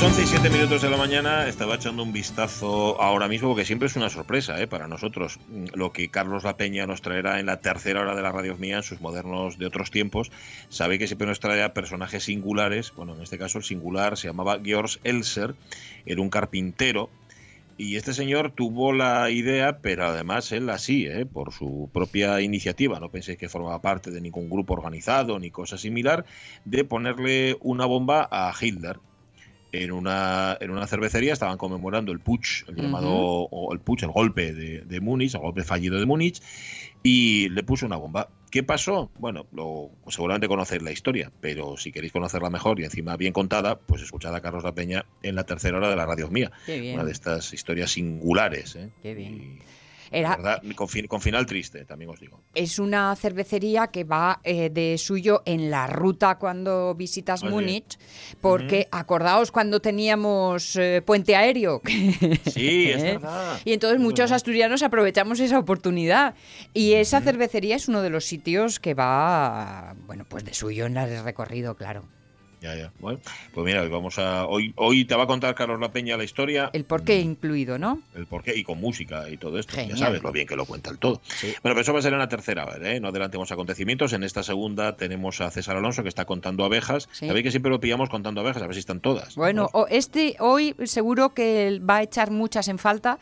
Las 11 y 7 minutos de la mañana estaba echando un vistazo ahora mismo, porque siempre es una sorpresa ¿eh? para nosotros lo que Carlos La Peña nos traerá en la tercera hora de la radio mía, en sus modernos de otros tiempos. Sabe que siempre nos trae personajes singulares, bueno, en este caso el singular se llamaba Georg Elser, era un carpintero, y este señor tuvo la idea, pero además él así, ¿eh? por su propia iniciativa, no penséis que formaba parte de ningún grupo organizado ni cosa similar, de ponerle una bomba a Hitler en una, en una cervecería estaban conmemorando el putsch, el llamado, o el putsch, el golpe de, de Múnich, el golpe fallido de Múnich, y le puso una bomba. ¿Qué pasó? Bueno, lo, seguramente conocéis la historia, pero si queréis conocerla mejor y encima bien contada, pues escuchad a Carlos La Peña en la tercera hora de la radio mía. Qué bien. Una de estas historias singulares. ¿eh? Qué bien. Y, Era, ¿verdad? Con, fin- con final triste, también os digo. es una cervecería que va eh, de suyo en la ruta cuando visitas. Múnich, porque acordaos cuando teníamos eh, puente aéreo. Sí, es verdad. Y entonces Es muchos asturianos aprovechamos esa oportunidad. Y esa cervecería es uno de los sitios que va, bueno, pues de suyo en el recorrido, claro. Ya, ya. Bueno, pues mira, vamos a. Hoy, hoy te va a contar Carlos La Peña la historia. El porqué Mm, incluido, ¿no? el porqué y con música y todo esto. Genial. Ya sabes lo bien que lo cuenta el todo. Bueno, pero eso va a ser en la tercera. ¿eh? No adelantemos acontecimientos. En esta segunda tenemos a César Alonso que está contando abejas. Sí. Sabéis que siempre lo pillamos contando abejas, a ver si están todas. Bueno, Vamos. o- este hoy seguro que va a echar muchas en falta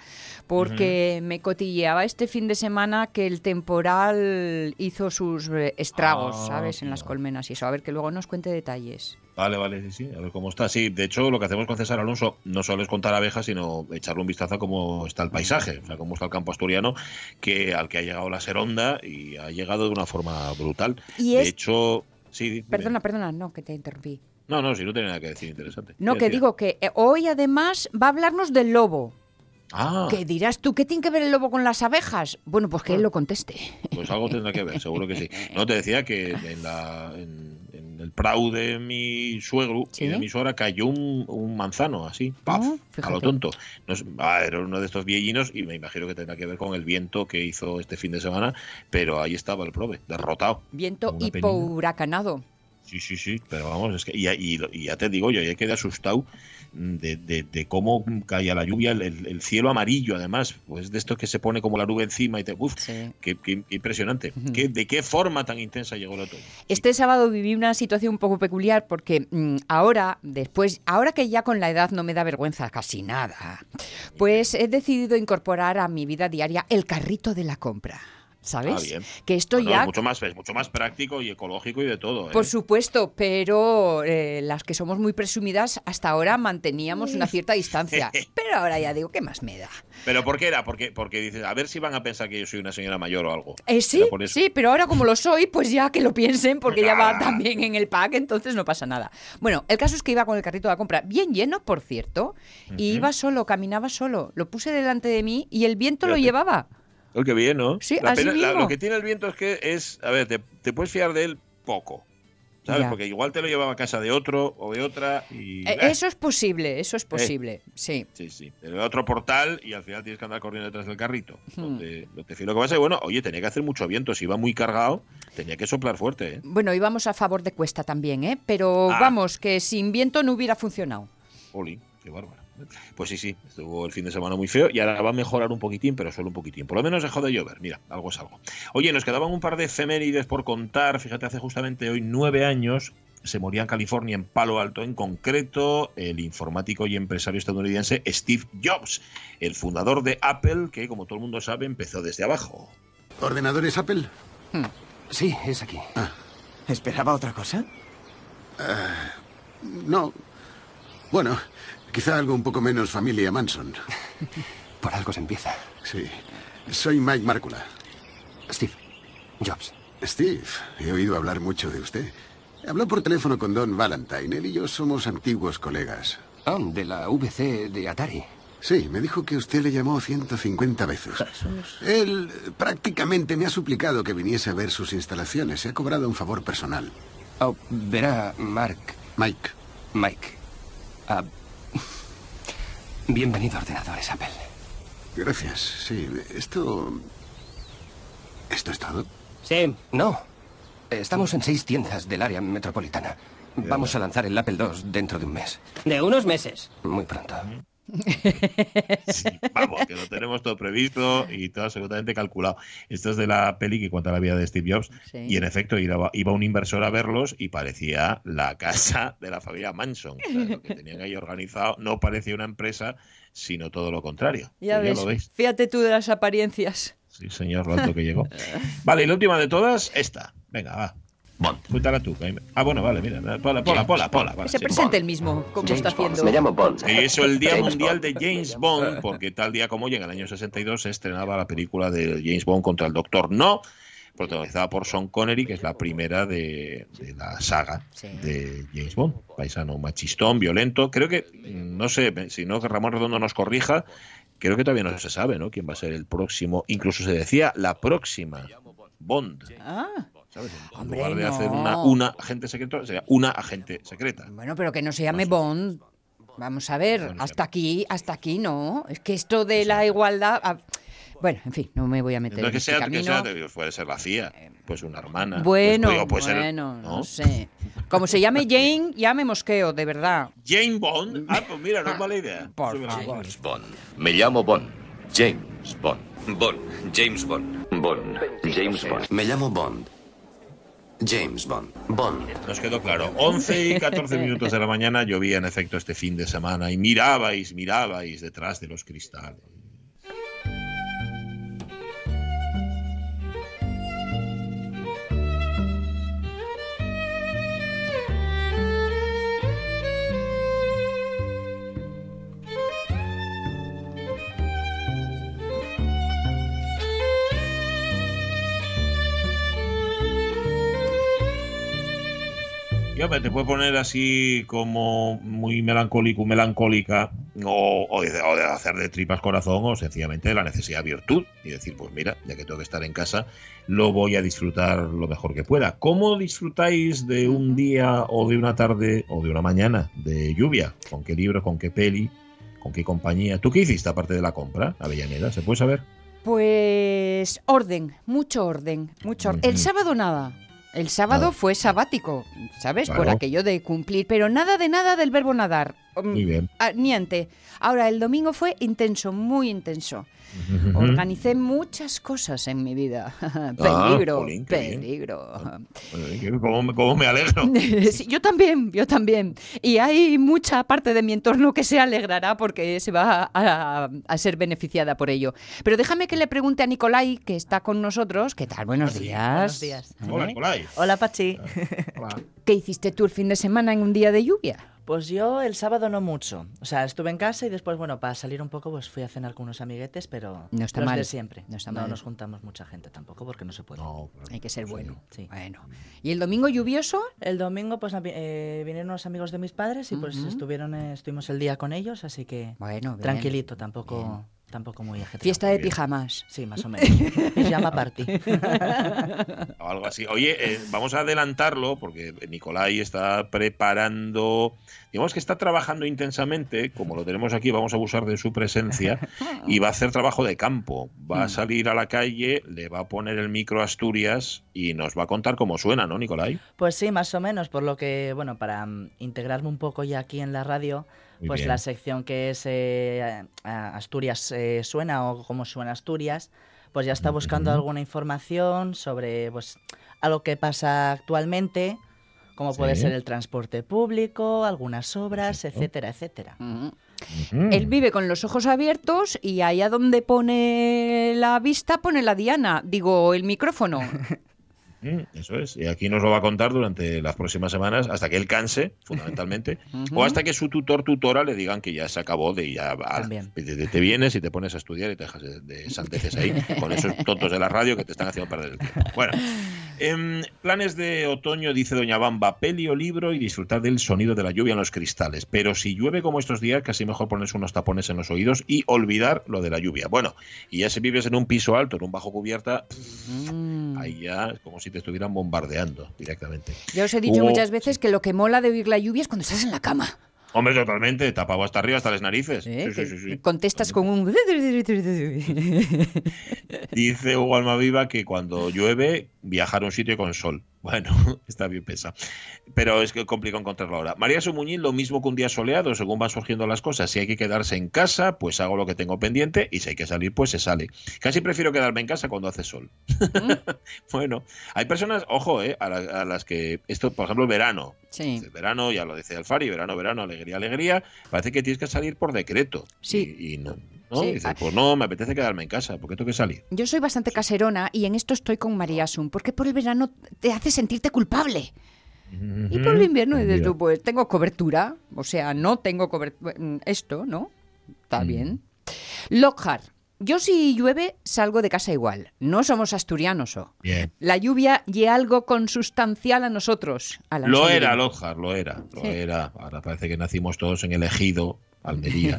porque me cotilleaba este fin de semana que el temporal hizo sus eh, estragos, Ah, ¿sabes? En las colmenas y eso. A ver, que luego nos cuente detalles. Vale, vale, sí, sí, a ver cómo está. Sí, de hecho, lo que hacemos con César Alonso no solo es contar abejas, sino echarle un vistazo a cómo está el paisaje, o sea, cómo está el campo asturiano, que al que ha llegado la seronda y ha llegado de una forma brutal. Y de es- hecho, sí, dime. Perdona, perdona, no, que te interrumpí. No, no, si no tiene nada que decir interesante. No, ¿Qué que decía? digo que eh, hoy además va a hablarnos del lobo. Ah, ¿Qué dirás tú? ¿Qué tiene que ver el lobo con las abejas? Bueno, pues que él lo conteste. pues algo tendrá que ver, seguro que sí. No, te decía que en, la, en, en el prau de mi suegro ¿Sí? y de mi suegra cayó un, un manzano así, paf, Ah, a lo tonto. No es- ah, era uno de estos viejinos y me imagino que tendrá que ver con el viento que hizo este fin de semana, pero ahí estaba el prove, derrotado. Viento hipohuracanado. Sí, sí, sí, pero vamos, es que y, y- y ya te digo yo, ya quedé asustado de, de- de cómo caía la lluvia, el, el- el cielo amarillo además, pues de esto que se pone como la nube encima y te... Uf, Sí. qué, qué- qué impresionante. ¿Qué- ¿De qué forma tan intensa llegó el otoño? Este sábado viví una situación un poco peculiar porque mm, ahora, después, ahora que ya con la edad no me da vergüenza casi nada, pues he decidido incorporar a mi vida diaria el carrito de la compra. ¿Sabes? Ah, bien. Que esto Bueno, ya es mucho más es mucho más práctico y ecológico y de todo. ¿eh? Por supuesto, pero eh, las que somos muy presumidas hasta ahora manteníamos una cierta distancia. Pero ahora ya digo, ¿qué más me da? Pero ¿por qué era? Porque, porque dices, a ver si van a pensar que yo soy una señora mayor o algo. Eh, sí, sí, pero ahora como lo soy, pues ya que lo piensen, porque ya va también en el pack, entonces no pasa nada. Bueno, el caso es que iba con el carrito de la compra bien lleno, por cierto, y iba solo, caminaba solo. Lo puse delante de mí y el viento lo llevaba. Oh, qué bien, ¿no? Sí, La así pena- la- mismo. lo que tiene el viento es que es, a ver, te, te puedes fiar de él poco. ¿Sabes? Ya. Porque igual te lo llevaba a casa de otro o de otra y... Eh, ¡eh! Eso es posible, eso es posible, sí. Sí, sí. Te otro portal y al final tienes que andar corriendo detrás del carrito. Hmm. No te, no te fío lo que pasa. Y bueno, oye, tenía que hacer mucho viento. Si iba muy cargado, tenía que soplar fuerte, ¿eh? Bueno, íbamos a favor de Cuesta también, ¿eh? Pero Ah. vamos, que sin viento no hubiera funcionado. Oli, qué bárbaro. Pues sí, sí, estuvo el fin de semana muy feo y ahora va a mejorar un poquitín, pero solo un poquitín. Por lo menos dejó de llover, mira, algo es algo. Oye, nos quedaban un par de efemérides por contar. Fíjate, hace justamente hoy nueve años se moría en California, en Palo Alto, en concreto, el informático y empresario estadounidense Steve Jobs, el fundador de Apple, que como todo el mundo sabe, empezó desde abajo. ¿Ordenadores Apple? Sí, es aquí. ¿Esperaba otra cosa? No. Bueno, quizá algo un poco menos familia Manson. Por algo se empieza. Sí. Soy Mike Markula. Steve Jobs. Steve, he oído hablar mucho de usted. Habló por teléfono con Don Valentine. Él y yo somos antiguos colegas. Ah, de la VC de Atari. Sí, me dijo que usted le llamó 150 veces. Él prácticamente me ha suplicado que viniese a ver sus instalaciones. Se ha cobrado un favor personal. Oh, verá, Mark. Mike. Mike. Ah, bienvenido a Ordenadores Apple. Gracias. Sí, esto... ¿Esto es todo? Sí. No. Estamos en seis tiendas del área metropolitana. Vamos a lanzar el Apple II dentro de un mes. De unos meses. Muy pronto. Sí, vamos, que lo tenemos todo previsto y todo absolutamente calculado. Esto es de la peli que cuenta la vida de Steve Jobs Sí. y en efecto iba, iba un inversor a verlos y parecía la casa de la familia Manson. O sea, lo que tenían ahí organizado no parecía una empresa, sino todo lo contrario. Ya Pues ves, lo veis. fíjate tú de las apariencias. Sí, señor, lo alto que llegó. Vale, y la última de todas, esta. Venga, va. Bond. Cuéntala tú. Ah, bueno, vale, mira. Pola, pola, pola, pola. vale, se sí. presente el mismo, como está haciendo. Me llamo Bond. Y eso el Día James Mundial Bond. de James Bond, porque tal día como hoy, en el año 62, se estrenaba la película de James Bond contra el Doctor No, protagonizada por Sean Connery, que es la primera de, de la saga Sí. de James Bond. Paisano machistón, violento. Creo que, no sé, si no que Ramón Redondo nos corrija, creo que todavía no se sabe, ¿no? Quién va a ser el próximo. Incluso se decía la próxima Bond. Ah, ¿sabes? En Hombre, lugar de no. hacer una, una agente secreta, sería una agente secreta. bueno, pero que no se llame Bond. Vamos a ver, Bueno, hasta aquí, hasta aquí no. Es que esto de la igualdad... ah, Bueno, en fin, no me voy a meter Entonces, que en este sea, que camino. sea, de- puede ser la CIA, pues una hermana. Bueno, pues, digo, puede ser, bueno, no ¿no? sé. Como se llame Jane, ya me mosqueo, de verdad. Jane Bond. Ah, pues mira, no es mala idea. Por. James Bond. Me llamo Bond. James Bond. Bond, James Bond. Bond. James Bond. Me llamo Bond. James Bond. Bond. Nos quedó claro. 11 y 14 minutos de la mañana llovía en efecto este fin de semana y mirabais, mirabais detrás de los cristales. Y hombre, te puede poner así como muy melancólico, melancólica, o, o de, o de hacer de tripas corazón, o sencillamente de la necesidad virtud. Y decir, pues mira, ya que tengo que estar en casa, lo voy a disfrutar lo mejor que pueda. ¿Cómo disfrutáis de un día o de una tarde o de una mañana de lluvia? ¿Con qué libro, con qué peli, con qué compañía? ¿Tú qué hiciste aparte de la compra, Avellaneda? ¿Se puede saber? Pues orden, mucho orden, mucho orden. El sábado nada. El sábado fue sabático, ¿sabes? Por aquello de cumplir, pero nada de nada del verbo nadar. Muy bien. ah, niente. Ahora, el domingo fue intenso, muy intenso. Organicé muchas cosas en mi vida. peligro, Ah, bien. peligro. Bueno, ¿Cómo, me- cómo me alegro? Sí, yo también, yo también. Y hay mucha parte de mi entorno que se alegrará porque se va a, a ser beneficiada por ello. Pero déjame que le pregunte a Nicolai, que está con nosotros. ¿Qué tal? Buenos días. Buenos días. Hola, Nicolai. Hola, Pachi. Hola. ¿Qué hiciste tú el fin de semana en un día de lluvia? Pues yo el sábado no mucho. O sea, estuve en casa y después, bueno, para salir un poco, pues fui a cenar con unos amiguetes, pero No está los mal, de siempre. no está no mal. nos juntamos mucha gente tampoco porque no se puede. No. Hay que ser bueno. Sí. Bueno. ¿Y el domingo lluvioso? El domingo, pues eh, vinieron unos amigos de mis padres y pues estuvieron, eh, estuvimos el día con ellos, así que Bueno, bien. tranquilito, tampoco, tampoco muy ajetreado. Fiesta de pijamas. Sí, más o menos. Pijama party. o algo así. Oye, eh, vamos a adelantarlo porque Nicolai está preparando, digamos que está trabajando intensamente, como lo tenemos aquí, vamos a abusar de su presencia y va a hacer trabajo de campo. Va a salir a la calle, le va a poner el micro a Asturias y nos va a contar cómo suena, ¿no, Nicolai? Pues sí, más o menos, por lo que, bueno, para mm, integrarme un poco ya aquí en la radio, Muy pues bien. la sección que es eh, Asturias eh, suena o cómo suena Asturias, pues ya está buscando alguna información sobre pues algo que pasa actualmente, como puede ser el transporte público, algunas obras, Perfecto. etcétera, etcétera. Él vive con los ojos abiertos y allá donde pone la vista pone la diana, digo, el micrófono. Mm, Eso es. Y aquí nos lo va a contar durante las próximas semanas hasta que él canse, fundamentalmente, o hasta que su tutor tutora le digan que ya se acabó de ya te, te- te vienes y te pones a estudiar y te dejas de, de sandeces ahí con esos tontos de la radio que te están haciendo perder el tiempo. Bueno, Em, planes de otoño, dice Doña Bamba, peli o libro y disfrutar del sonido de la lluvia en los cristales. Pero si llueve como estos días, casi mejor ponerse unos tapones en los oídos y olvidar lo de la lluvia. Bueno, y ya si vives en un piso alto, en un bajo cubierta, Mm. ahí ya es como si te estuvieran bombardeando directamente. Ya os he dicho muchas veces que lo que mola de oír la lluvia es cuando estás en la cama. Hombre, totalmente, tapado hasta arriba, hasta las narices. ¿eh? Sí, sí, Que sí, sí. Contestas con un... Dice Hugo Almaviva que cuando llueve, viajar a un sitio con sol. Bueno, está bien pensado. Pero es que complicado encontrarlo ahora. María Sumuñín, lo mismo que un día soleado, según van surgiendo las cosas. Si hay que quedarse en casa, pues hago lo que tengo pendiente. Y si hay que salir, pues se sale. Casi prefiero quedarme en casa cuando hace sol. bueno, hay personas, ojo, eh, a, la- a las que esto, por ejemplo, verano. Sí. Verano, ya lo dice Alfari, verano, verano, alegría, alegría. Parece que tienes que salir por decreto. Sí. Y, y no. ¿No? Sí. Y dices, pues no, me apetece quedarme en casa, porque tengo que salir. Yo soy bastante caserona y en esto estoy con María Sun, porque por el verano te hace sentirte culpable. Y por el invierno dices tú, pues tengo cobertura, o sea, no tengo cobertura. Esto, ¿no? Está Mm. bien. Lockhart, yo si llueve salgo de casa igual. No somos asturianos, ¿o? Bien. La lluvia y algo consustancial a nosotros. A la Lo era, Lojar, lo era, lo Sí. era. Ahora parece que nacimos todos en el ejido, Almería.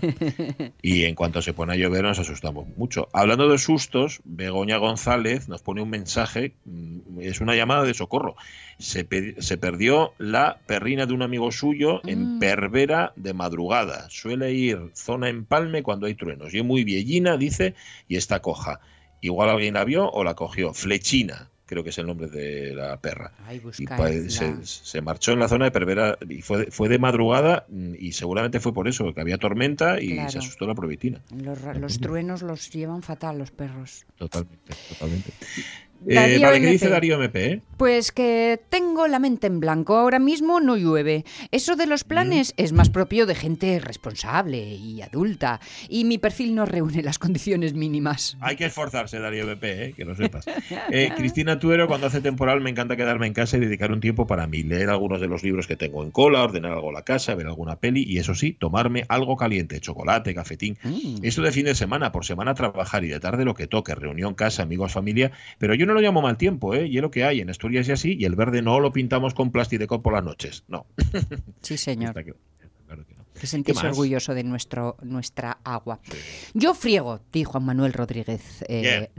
y en cuanto se pone a llover nos asustamos mucho. Hablando de sustos, Begoña González nos pone un mensaje, mm, es una llamada de socorro. Se, pe- se perdió la perrina de un amigo suyo en Mm. Pervera de madrugada. Suele ir zona empalme cuando hay truenos. Y es muy viellina, dice, y está coja. Igual alguien la vio o la cogió. Flechina, creo que es el nombre de la perra. Ay, Y se, se marchó en la zona de Pervera y fue, de- fue de madrugada mm, y seguramente fue por eso, porque había tormenta y Claro. se asustó la provitina. Los, los truenos los llevan fatal los perros. Totalmente, totalmente. Darío Eh, vale, ¿qué MP. dice Darío MP? eh? Pues que tengo la mente en blanco. Ahora mismo no llueve. Eso de los planes es más propio de gente responsable y adulta. Y mi perfil no reúne las condiciones mínimas. Hay que esforzarse, Darío MP, eh, que lo sepas. Eh, Cristina Tuero, cuando hace temporal, me encanta quedarme en casa y dedicar un tiempo para mí, leer algunos de los libros que tengo en cola, ordenar algo en la casa, ver alguna peli y, eso sí, tomarme algo caliente, chocolate, cafetín. Mm. Esto de fin de semana, por semana trabajar y de tarde lo que toque, reunión, casa, amigos, familia, pero yo no lo llamo mal tiempo, ¿eh? Y es lo que hay en Asturias y así, y el verde no lo pintamos con plastidecor por las noches, no. Sí, señor. Está claro, está claro que sentirse orgulloso de nuestro, nuestra agua. Yo friego, dijo Juan Manuel Rodríguez eh.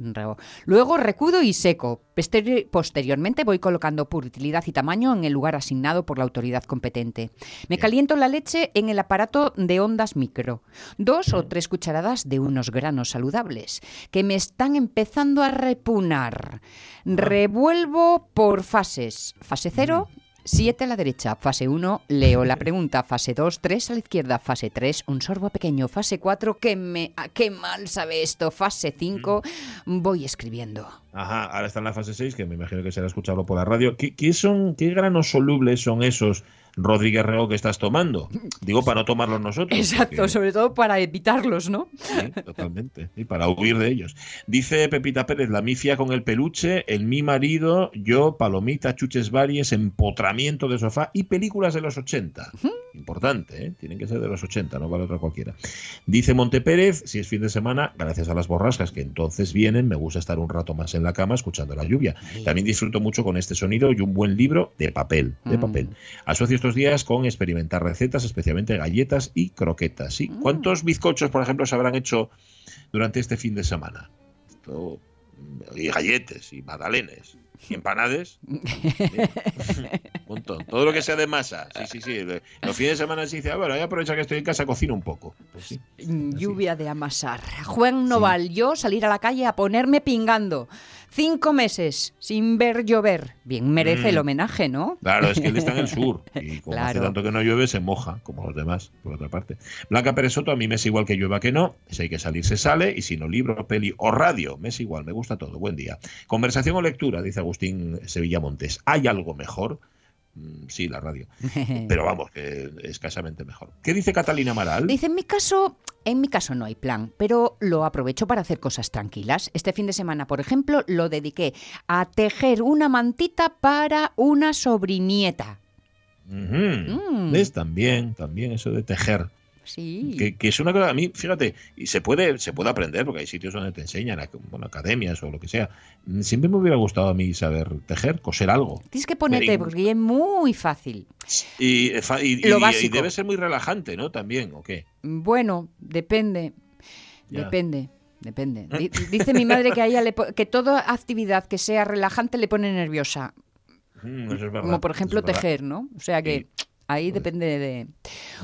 Luego recudo y seco. Posteri- posteriormente voy colocando por utilidad y tamaño en el lugar asignado por la autoridad competente. Me caliento la leche en el aparato de ondas micro. Dos o tres cucharadas de unos granos saludables que me están empezando a repunar. Revuelvo por fases. Fase cero. 7 a la derecha, fase 1, leo la pregunta, fase 2, 3 a la izquierda, fase 3, un sorbo pequeño, fase 4, que me, ah, qué mal sabe esto, fase 5, voy escribiendo. Ajá, ahora está en la fase 6, que me imagino que será escucharlo por la radio. ¿Qué, qué son, qué granos solubles son esos, Rodríguez Rego, que estás tomando? Digo, para no tomarlos nosotros. Exacto, porque- sobre todo para evitarlos, ¿no? Sí, totalmente. Y para huir de ellos. Dice Pepita Pérez, la mifia con el peluche, el mi marido, yo, palomita, chuches varias, empotramiento de sofá y películas de los 80. Importante, ¿eh? Tienen que ser de los 80, no vale otra cualquiera. Dice Monte Pérez, si es fin de semana, gracias a las borrascas que entonces vienen, me gusta estar un rato más en la cama escuchando la lluvia. También disfruto mucho con este sonido y un buen libro de papel, de Mm. papel. Asocio estos días con experimentar recetas, especialmente galletas y croquetas. ¿sí? Mm. ¿Cuántos bizcochos, por ejemplo, se habrán hecho durante este fin de semana? Esto, y galletes, y magdalenes, y empanades. Un montón. Todo lo que sea de masa. Sí, sí, sí. Los fines de semana se dice, ah, bueno, voy a aprovechar que estoy en casa, cocino un poco. Pues sí. Lluvia de amasar. Juan Noval, yo salir a la calle a ponerme pingando. Cinco meses sin ver llover. Bien merece Mm. el homenaje, ¿no? Claro, es que él está en el sur y como hace tanto que no llueve, se moja, como los demás, por otra parte. Blanca Pérez Soto, a mí me es igual que llueva que no. Si hay que salir, se sale. Y si no, libro, peli o radio, me es igual, me gusta todo. Buen día. Conversación o lectura, dice Agustín Sevilla Montes. ¿Hay algo mejor? Mm, Sí, la radio. Pero vamos, que escasamente mejor. ¿Qué dice Catalina Amaral? Dice, en mi caso, en mi caso no hay plan, pero lo aprovecho para hacer cosas tranquilas. Este fin de semana, por ejemplo, lo dediqué a tejer una mantita para una sobrinieta. Mm. ¿Ves? También, también eso de tejer. Sí. Que, que es una cosa, a mí, fíjate, y se puede, se puede aprender, porque hay sitios donde te enseñan, bueno, academias o lo que sea. Mm, Siempre me hubiera gustado a mí saber tejer, coser algo. Tienes que ponerte, porque es muy fácil. Y, eh, fa- y- Lo y- y básico. debe ser muy relajante, ¿no? También, ¿o qué? Bueno, depende. Ya. Depende. Depende. Di- Dice mi madre que a ella le que toda actividad que sea relajante le pone nerviosa. Mm, eso es verdad, Como por ejemplo tejer, ¿no? O sea que ahí depende de...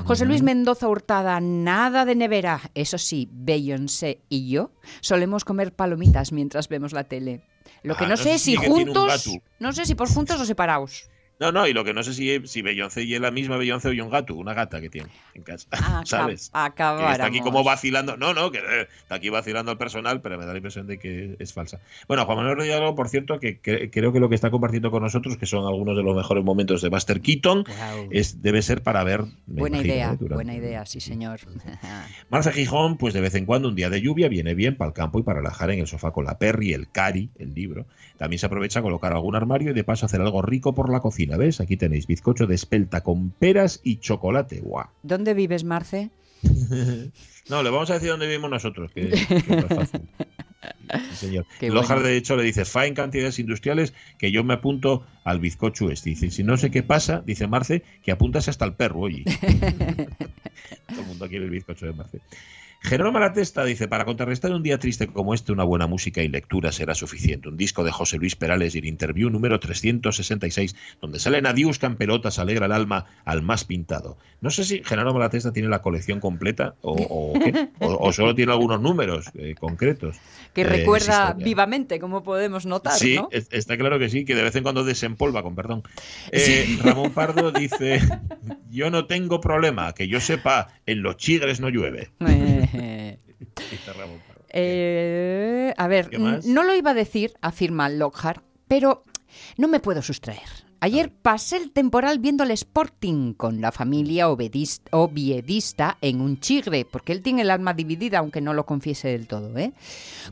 José Luis Mendoza Hurtada, nada de nevera. Eso sí, Beyoncé y yo solemos comer palomitas mientras vemos la tele. Lo que Ah, no, no sé sé si juntos, no sé si por juntos o separados. No, no, y lo que no sé si, si Beyoncé y es la misma Beyoncé o un gato, una gata que tiene en casa, Aca- ¿sabes? Que acabáramos. está aquí como vacilando. No, no, que eh, está aquí vacilando el personal, pero me da la impresión de que es falsa. Bueno, Juan Manuel Rodríguez, por cierto, que, que- creo que lo que está compartiendo con nosotros, que son algunos de los mejores momentos de Buster Keaton, es, debe ser para ver. Buena imagino, idea, ¿eh? buena idea, sí señor. Marce Gijón, pues de vez en cuando un día de lluvia viene bien para el campo y para relajar en el sofá con la Perry, el Cari, el libro. También se aprovecha a colocar algún armario y de paso hacer algo rico por la cocina. ¿Ves? Aquí tenéis bizcocho de espelta con peras y chocolate. ¡Guau! ¿Dónde vives, Marce? No, le vamos a decir dónde vivimos nosotros, que, que es más fácil. Sí, señor. Lojar, bueno. de hecho, le dice, fa en cantidades industriales que yo me apunto al bizcocho este. Dice, si no sé qué pasa, dice Marce, que apuntas hasta el perro, oye. Todo el mundo quiere el bizcocho de Marce. Jerónimo Malatesta dice, para contrarrestar un día triste como este, una buena música y lectura será suficiente. Un disco de José Luis Perales y el interview número 366, donde salen adiós en pelotas, alegra el alma al más pintado. No sé si Jerónimo Malatesta tiene la colección completa o, o qué, o, o solo tiene algunos números eh, concretos. Que eh, recuerda vivamente, como podemos notar, Sí, ¿no? es- está claro que sí, que de vez en cuando desempolva, con perdón. Eh, Ramón Pardo dice, yo no tengo problema, que yo sepa, en los chigres no llueve. Eh, eh, a ver, no lo iba a decir, afirma Lockhart, pero no me puedo sustraer. Ayer pasé el temporal viendo el Sporting con la familia oviedista en un chigre, porque él tiene el alma dividida, aunque no lo confiese del todo. ¿eh?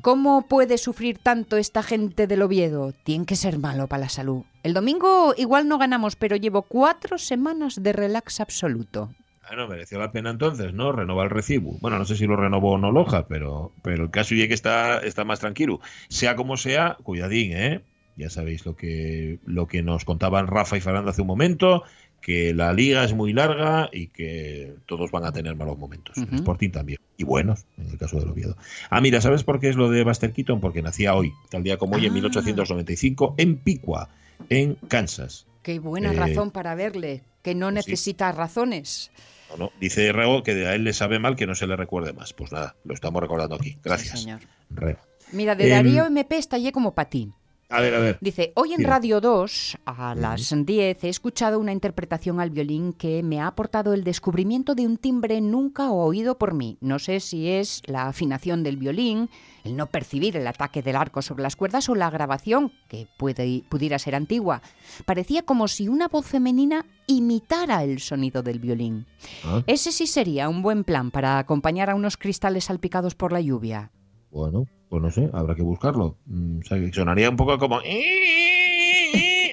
¿Cómo puede sufrir tanto esta gente del Oviedo? Tiene que ser malo para la salud. El domingo igual no ganamos, pero llevo cuatro semanas de relax absoluto. Bueno, mereció la pena entonces, ¿no? Renova el recibo. Bueno, no sé si lo renovó o no Loja, pero, pero el caso es que está, está más tranquilo. Sea como sea, cuidadín, ¿eh? Ya sabéis lo que, lo que nos contaban Rafa y Fernando hace un momento, que la liga es muy larga y que todos van a tener malos momentos. El Ujú. Sporting también. Y buenos, en el caso del Oviedo. Ah, mira, ¿sabes por qué es lo de Buster Keaton? Porque nacía hoy, tal día como hoy, en Ah. 1895, en Piqua, en Kansas. Qué buena Eh, razón para verle, que no pues sí. necesita razones. No, no. Dice Rego que a él le sabe mal que no se le recuerde más. Pues nada, lo estamos recordando aquí. Gracias. Sí, señor. Rego. Mira, de Em, Darío MP estallé como para ti. A ver, a ver. Dice, hoy en. Radio 2, a las 10, he escuchado una interpretación al violín que me ha aportado el descubrimiento de un timbre nunca oído por mí. No sé si es la afinación del violín, el no percibir el ataque del arco sobre las cuerdas o la grabación, que puede, pudiera ser antigua. Parecía como si una voz femenina imitara el sonido del violín. Ah, Ese sí sería un buen plan para acompañar a unos cristales salpicados por la lluvia. bueno, pues no sé, habrá que buscarlo. Mm, o sea, que sonaría un poco como...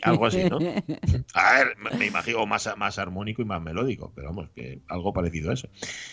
Algo así, ¿no? A ver, me- imagino más, más armónico y más melódico, pero vamos, que algo parecido a eso.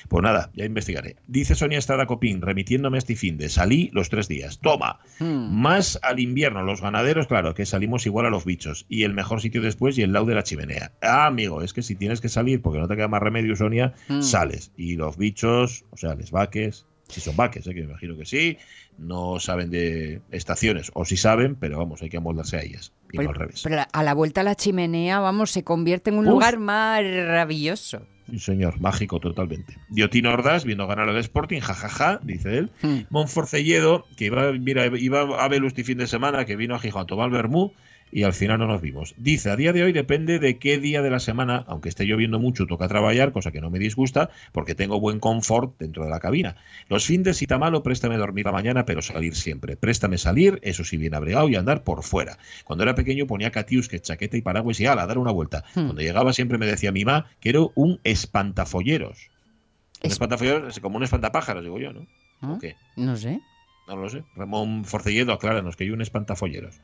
Pues nada, ya investigaré. Dice Sonia Estrada Copín, remitiéndome a este fin de salí los tres días. Toma, Hmm. Más al invierno, los ganaderos, claro, que salimos igual a los bichos. Y el mejor sitio después y el lado de la chimenea. Ah, amigo, es que si tienes que salir porque no te queda más remedio, Sonia, Mm. sales. Y los bichos, o sea, les vaques, si son vaques, ¿eh? que me imagino que sí, no saben de estaciones, o si saben, pero vamos, hay que amoldarse a ellas. Y Pero, no al revés. pero a la vuelta a la chimenea, vamos, se convierte en un Uf. lugar maravilloso. Sí, señor, mágico totalmente. Diotino Ordaz, viendo ganar al Sporting, jajaja, dice él. Hmm. Monforcelledo, que iba, mira, iba a Velusti fin de semana, que vino a Gijón a tomar vermú y al final no nos vimos. Dice, a día de hoy depende de qué día de la semana, aunque esté lloviendo mucho, toca trabajar, cosa que no me disgusta, porque tengo buen confort dentro de la cabina. Los fines, si está malo, préstame dormir la mañana, pero salir siempre. Préstame salir, eso sí, bien abrigado y andar por fuera. Cuando era pequeño ponía catiusque, chaqueta y paraguas y ala, a dar una vuelta. Hmm. Cuando llegaba siempre me decía mi mamá que era un espantafolleros. Un Es- espantafolleros es como un espantapájaros, digo yo, ¿no? ¿Ah? ¿O qué? No sé. No lo sé. Ramón Forcelledo, acláranos que hay un espantafolleros.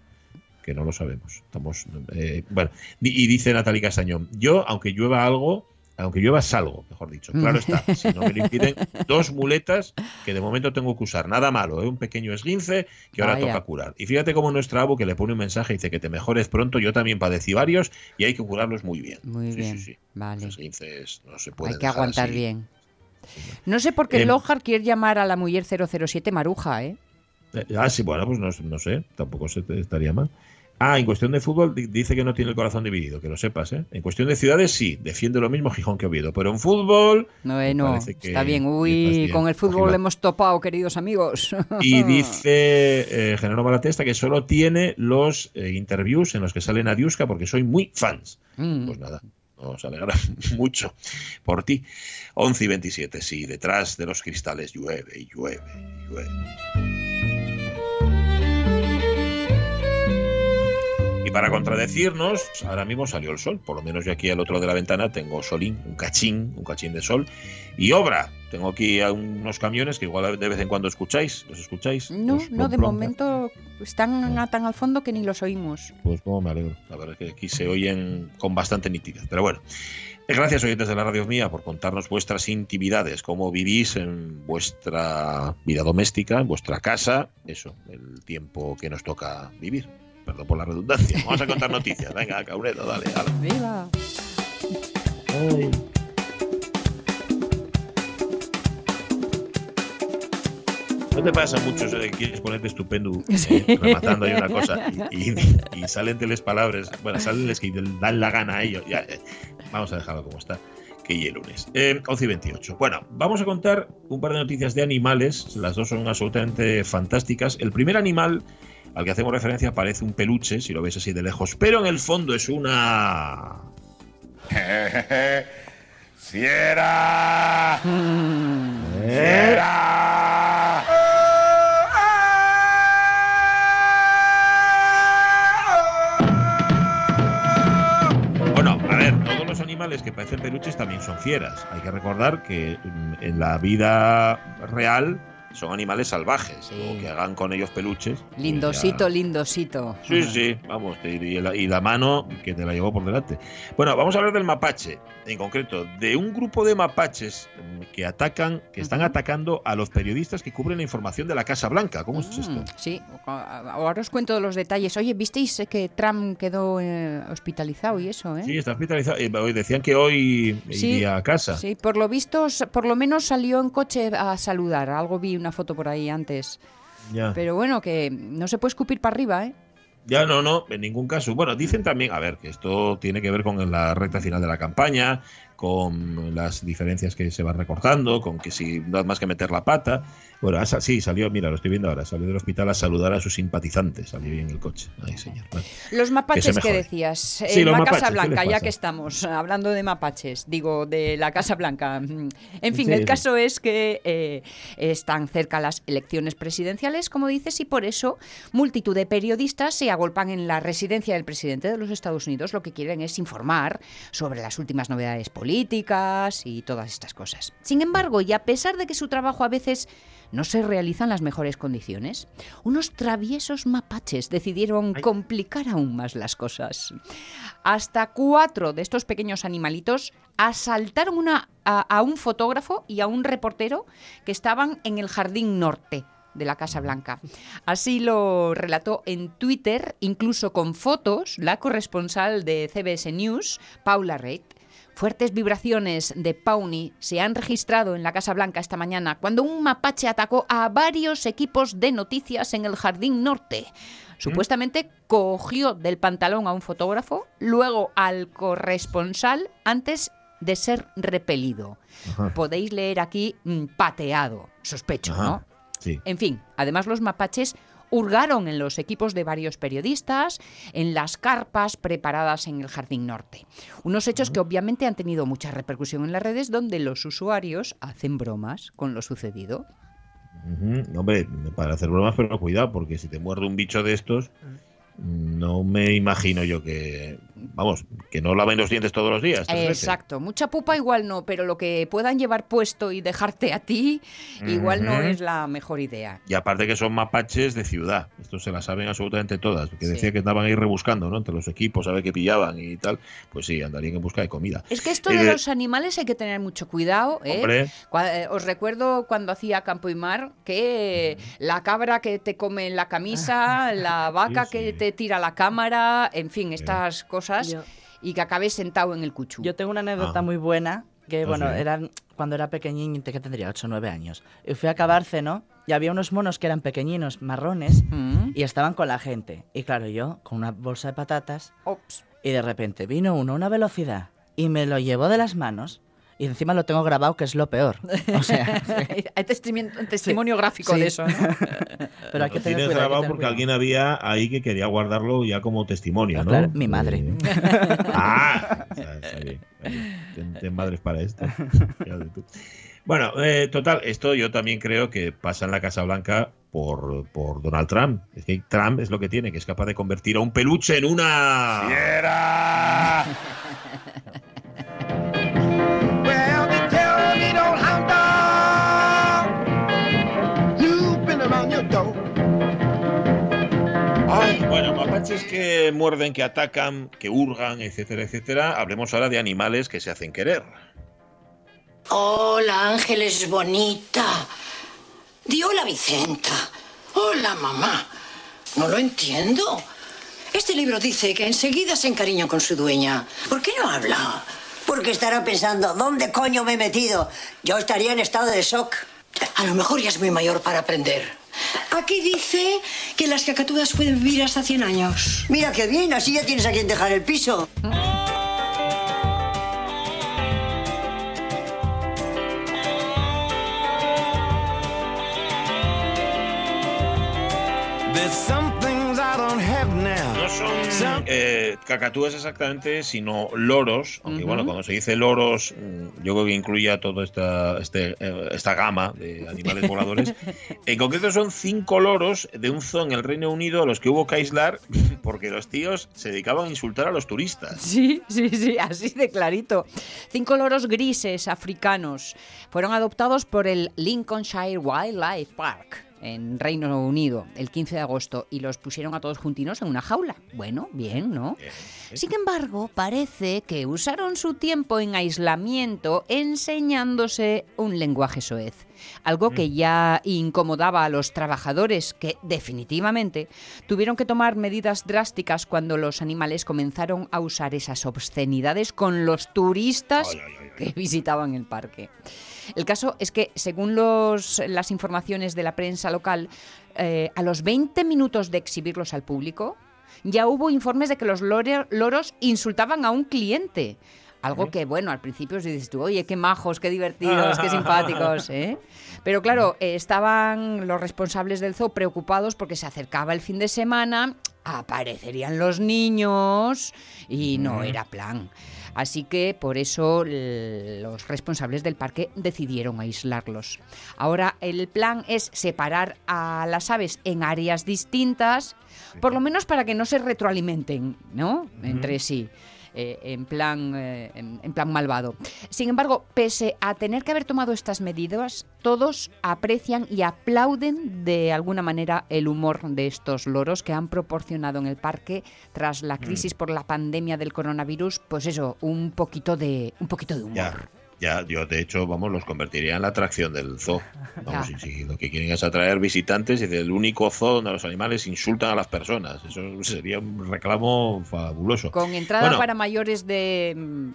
Que no lo sabemos. Estamos. eh, bueno, y dice Natalie Castañón: Yo, aunque llueva algo, aunque llueva salgo, mejor dicho. Claro está, si no me lo impiden, dos muletas que de momento tengo que usar. Nada malo, ¿eh? un pequeño esguince que ahora Vaya. toca curar. Y fíjate cómo nuestra abo que le pone un mensaje y dice que te mejores pronto, yo también padecí varios y hay que curarlos muy bien. Muy Sí, bien. sí, sí. Vale. Los esguinces no se pueden Hay que aguantar así. bien. No sé por qué Em. Lohar quiere llamar a la mujer 007 Maruja, ¿eh? Eh, Ah, sí, bueno, pues no, no sé, tampoco se te estaría mal. Ah, en cuestión de fútbol di- dice que no tiene el corazón dividido, que lo sepas, ¿eh? En cuestión de ciudades sí, defiende lo mismo Gijón que Oviedo, pero en fútbol No, eh, Está bien. Uy, con el fútbol hemos topado, queridos amigos. Y dice eh, Genaro Malatesta que solo tiene los eh, interviews en los que sale Nadiuska porque soy muy fans. Mm. Pues nada, nos alegra mucho por ti. 11 y 27, sí, detrás de los cristales llueve y llueve y llueve. Y para contradecirnos, ahora mismo salió el sol. Por lo menos yo aquí al otro lado de la ventana tengo solín, un cachín, un cachín de sol. Y obra. Tengo aquí unos camiones que igual de vez en cuando escucháis. ¿Los escucháis? No, Los no, de momento están tan al fondo que ni los oímos. Pues como me alegro. La verdad es que aquí se oyen con bastante nitidez. Pero bueno. Gracias, oyentes de la radio mía, por contarnos vuestras intimidades, cómo vivís en vuestra vida doméstica, en vuestra casa, eso, el tiempo que nos toca vivir. Perdón por la redundancia. Vamos a contar noticias. Venga, Cauredo, dale. ala. ¡Viva! ¿No te pasa mucho que quieres ponerte estupendo eh, rematando ahí una cosa y, y- y salen las palabras, bueno, salen las que dan la gana a ellos? Ya, eh, vamos a dejarlo como está, que ya el lunes. Eh, 11 y 28. Bueno, vamos a contar un par de noticias de animales, las dos son absolutamente fantásticas. El primer animal al que hacemos referencia parece un peluche, si lo ves así de lejos, pero en el fondo es una... ¡Fiera! ¿Eh? ¡Fiera! Bueno, a ver, todos los animales que parecen peluches también son fieras. Hay que recordar que mm, en la vida real son animales salvajes. Sí. O que hagan con ellos peluches. Lindosito, ya- lindosito. Sí, sí, vamos, y, la, y la mano que te la llevó por delante. Bueno, vamos a hablar del mapache, en concreto, de un grupo de mapaches que atacan, que están atacando a los periodistas que cubren la información de la Casa Blanca. ¿Cómo es esto? Mm, Sí, ahora os cuento los detalles. Oye, ¿visteis eh, que Trump quedó eh, hospitalizado y eso, eh? Sí, está hospitalizado. Hoy decían que hoy Sí, iría a casa. Sí, por lo visto, por lo menos salió en coche a saludar. Algo vi una foto por ahí antes. Ya. Pero bueno, que no se puede escupir para arriba, ¿eh? Ya no, no, en ningún caso. Bueno, dicen también, a ver, que esto tiene que ver con la recta final de la campaña, con las diferencias que se van recortando, con que si no más que meter la pata. Bueno, sa- sí, salió, mira, lo estoy viendo ahora, salió del hospital a saludar a sus simpatizantes, salió ahí en el coche. Ay, señor. Bueno. Los mapaches Que decías. Sí, la mapaches, Casa ¿qué Blanca, ya que estamos hablando de mapaches, digo, de la Casa Blanca. En fin, Sí, el sí. caso es que eh, están cerca las elecciones presidenciales, como dices, y por eso multitud de periodistas se agolpan en la residencia del presidente de los Estados Unidos. Lo que quieren es informar sobre las últimas novedades políticas y todas estas cosas. Sin embargo, y a pesar de que su trabajo a veces no se realiza en las mejores condiciones, unos traviesos mapaches decidieron Ay. complicar aún más las cosas. Hasta cuatro de estos pequeños animalitos asaltaron una- a, a un fotógrafo y a un reportero que estaban en el jardín norte de la Casa Blanca. Así lo relató en Twitter, incluso con fotos, la corresponsal de CBS News, Paula Reid. Fuertes vibraciones de Pawnee se han registrado en la Casa Blanca esta mañana cuando un mapache atacó a varios equipos de noticias en el Jardín Norte. Supuestamente cogió del pantalón a un fotógrafo, luego al corresponsal antes de ser repelido. Ajá. Podéis leer aquí mm, pateado, sospecho, Ajá. ¿no? Sí. En fin, además los mapaches hurgaron en los equipos de varios periodistas, en las carpas preparadas en el Jardín Norte. Unos hechos que obviamente han tenido mucha repercusión en las redes donde los usuarios hacen bromas con lo sucedido. Hombre, para hacer bromas, pero cuidado, porque si te muerde un bicho de estos, no me imagino yo que vamos, que no laven los dientes todos los días. veces. Exacto, mucha pupa igual no, pero lo que puedan llevar puesto y dejarte a ti, igual no es la mejor idea. Y aparte que son mapaches de ciudad. Esto se la saben absolutamente todas. Que decía que andaban ahí rebuscando, ¿no? Entre los equipos, a ver qué pillaban y tal. Pues sí, andarían en busca de comida. Es que esto Eh, de los animales hay que tener mucho cuidado. ¿eh? Hombre. Eh, Os recuerdo cuando hacía Campo y Mar que la cabra que te come en la camisa, la vaca que te tira la cámara, en fin, estas cosas, Yo- y que acabes sentado en el cuchu. Yo tengo una anécdota Ah. muy buena, que Ah, bueno, eran cuando era pequeñín, que tendría 8 o 9 años. Y fui a acabarse, ¿no? Y había unos monos que eran pequeñinos, marrones, Mm. y estaban con la gente. Y claro, yo con una bolsa de patatas, Ops. y de repente vino uno a una velocidad y me lo llevó de las manos. Y encima lo tengo grabado, que es lo peor. O sea, Hay testimi- testimonio gráfico Sí. de eso, ¿no? pero hay que tener cuidado. hay que grabado tener porque cuidado. alguien había ahí que quería guardarlo ya como testimonio, Ah, ¿no? claro, mi madre. Ah, está, está bien. Ten, ten madres para esto. Bueno, eh, total, esto yo también creo que pasa en la Casa Blanca por, por Donald Trump. Es que Trump es lo que tiene, que es capaz de convertir a un peluche en una... ¡Fiera! Mapaches que muerden, que atacan, que hurgan, etcétera, etcétera. Hablemos ahora de animales que se hacen querer. Hola, Ángeles bonita. Di hola, Vicenta. Hola, mamá. No lo entiendo. Este libro dice que enseguida se encariña con su dueña. ¿Por qué no habla? Porque estará pensando, ¿dónde coño me he metido? Yo estaría en estado de shock. A lo mejor ya es muy mayor para aprender. Aquí dice que las cacatúas pueden vivir hasta 100 años. Mira qué bien, así ya tienes a quien dejar el piso. There's some eh, cacatúas exactamente, sino loros. Aunque bueno, cuando se dice loros, mm, yo creo que incluye a toda esta, este, eh, esta gama de animales voladores. En concreto son cinco loros de un zoo en el Reino Unido a los que hubo que aislar porque los tíos se dedicaban a insultar a los turistas. Sí, sí, sí, así de clarito. Cinco loros grises africanos fueron adoptados por el Lincolnshire Wildlife Park en Reino Unido el 15 de agosto y los pusieron a todos juntinos en una jaula. Bueno, bien, ¿no? Sin embargo, parece que usaron su tiempo en aislamiento enseñándose un lenguaje soez, algo que ya incomodaba a los trabajadores que definitivamente tuvieron que tomar medidas drásticas cuando los animales comenzaron a usar esas obscenidades con los turistas que visitaban el parque. El caso es que, según los- las informaciones de la prensa local, eh, a los 20 minutos de exhibirlos al público, ya hubo informes de que los loros insultaban a un cliente. Algo que, bueno, al principio dices tú, oye, qué majos, qué divertidos, qué simpáticos, ¿eh? Pero claro, eh, estaban los responsables del zoo preocupados porque se acercaba el fin de semana, aparecerían los niños y no era plan. Así que por eso los responsables del parque decidieron aislarlos. Ahora el plan es separar a las aves en áreas distintas, por lo menos para que no se retroalimenten, ¿no? Entre sí. Eh, en, plan, eh, en, en plan malvado. Sin embargo, pese a tener que haber tomado estas medidas, todos aprecian y aplauden de alguna manera el humor de estos loros que han proporcionado en el parque tras la crisis por la pandemia del coronavirus, pues eso, un poquito de, un poquito de humor. Ya, yo de hecho, vamos, los convertiría en la atracción del zoo. Vamos, y si lo que quieren es atraer visitantes y del único zoo donde los animales insultan a las personas. Eso sería un reclamo fabuloso. Con entrada Bueno, para mayores de, mm,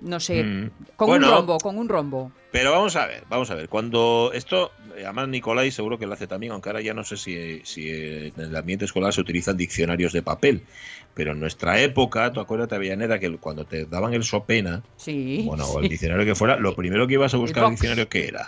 no sé, Mm, con bueno. un rombo, con un rombo. Pero vamos a ver, vamos a ver. Cuando esto, eh, además Nicolai seguro que lo hace también, aunque ahora ya no sé si, si en el ambiente escolar se utilizan diccionarios de papel. Pero en nuestra época, tú acuérdate, Avellaneda, que cuando te daban el sopena, Sí. bueno, o el sí. diccionario que fuera, lo primero que ibas a buscar El diccionario, ¿qué era?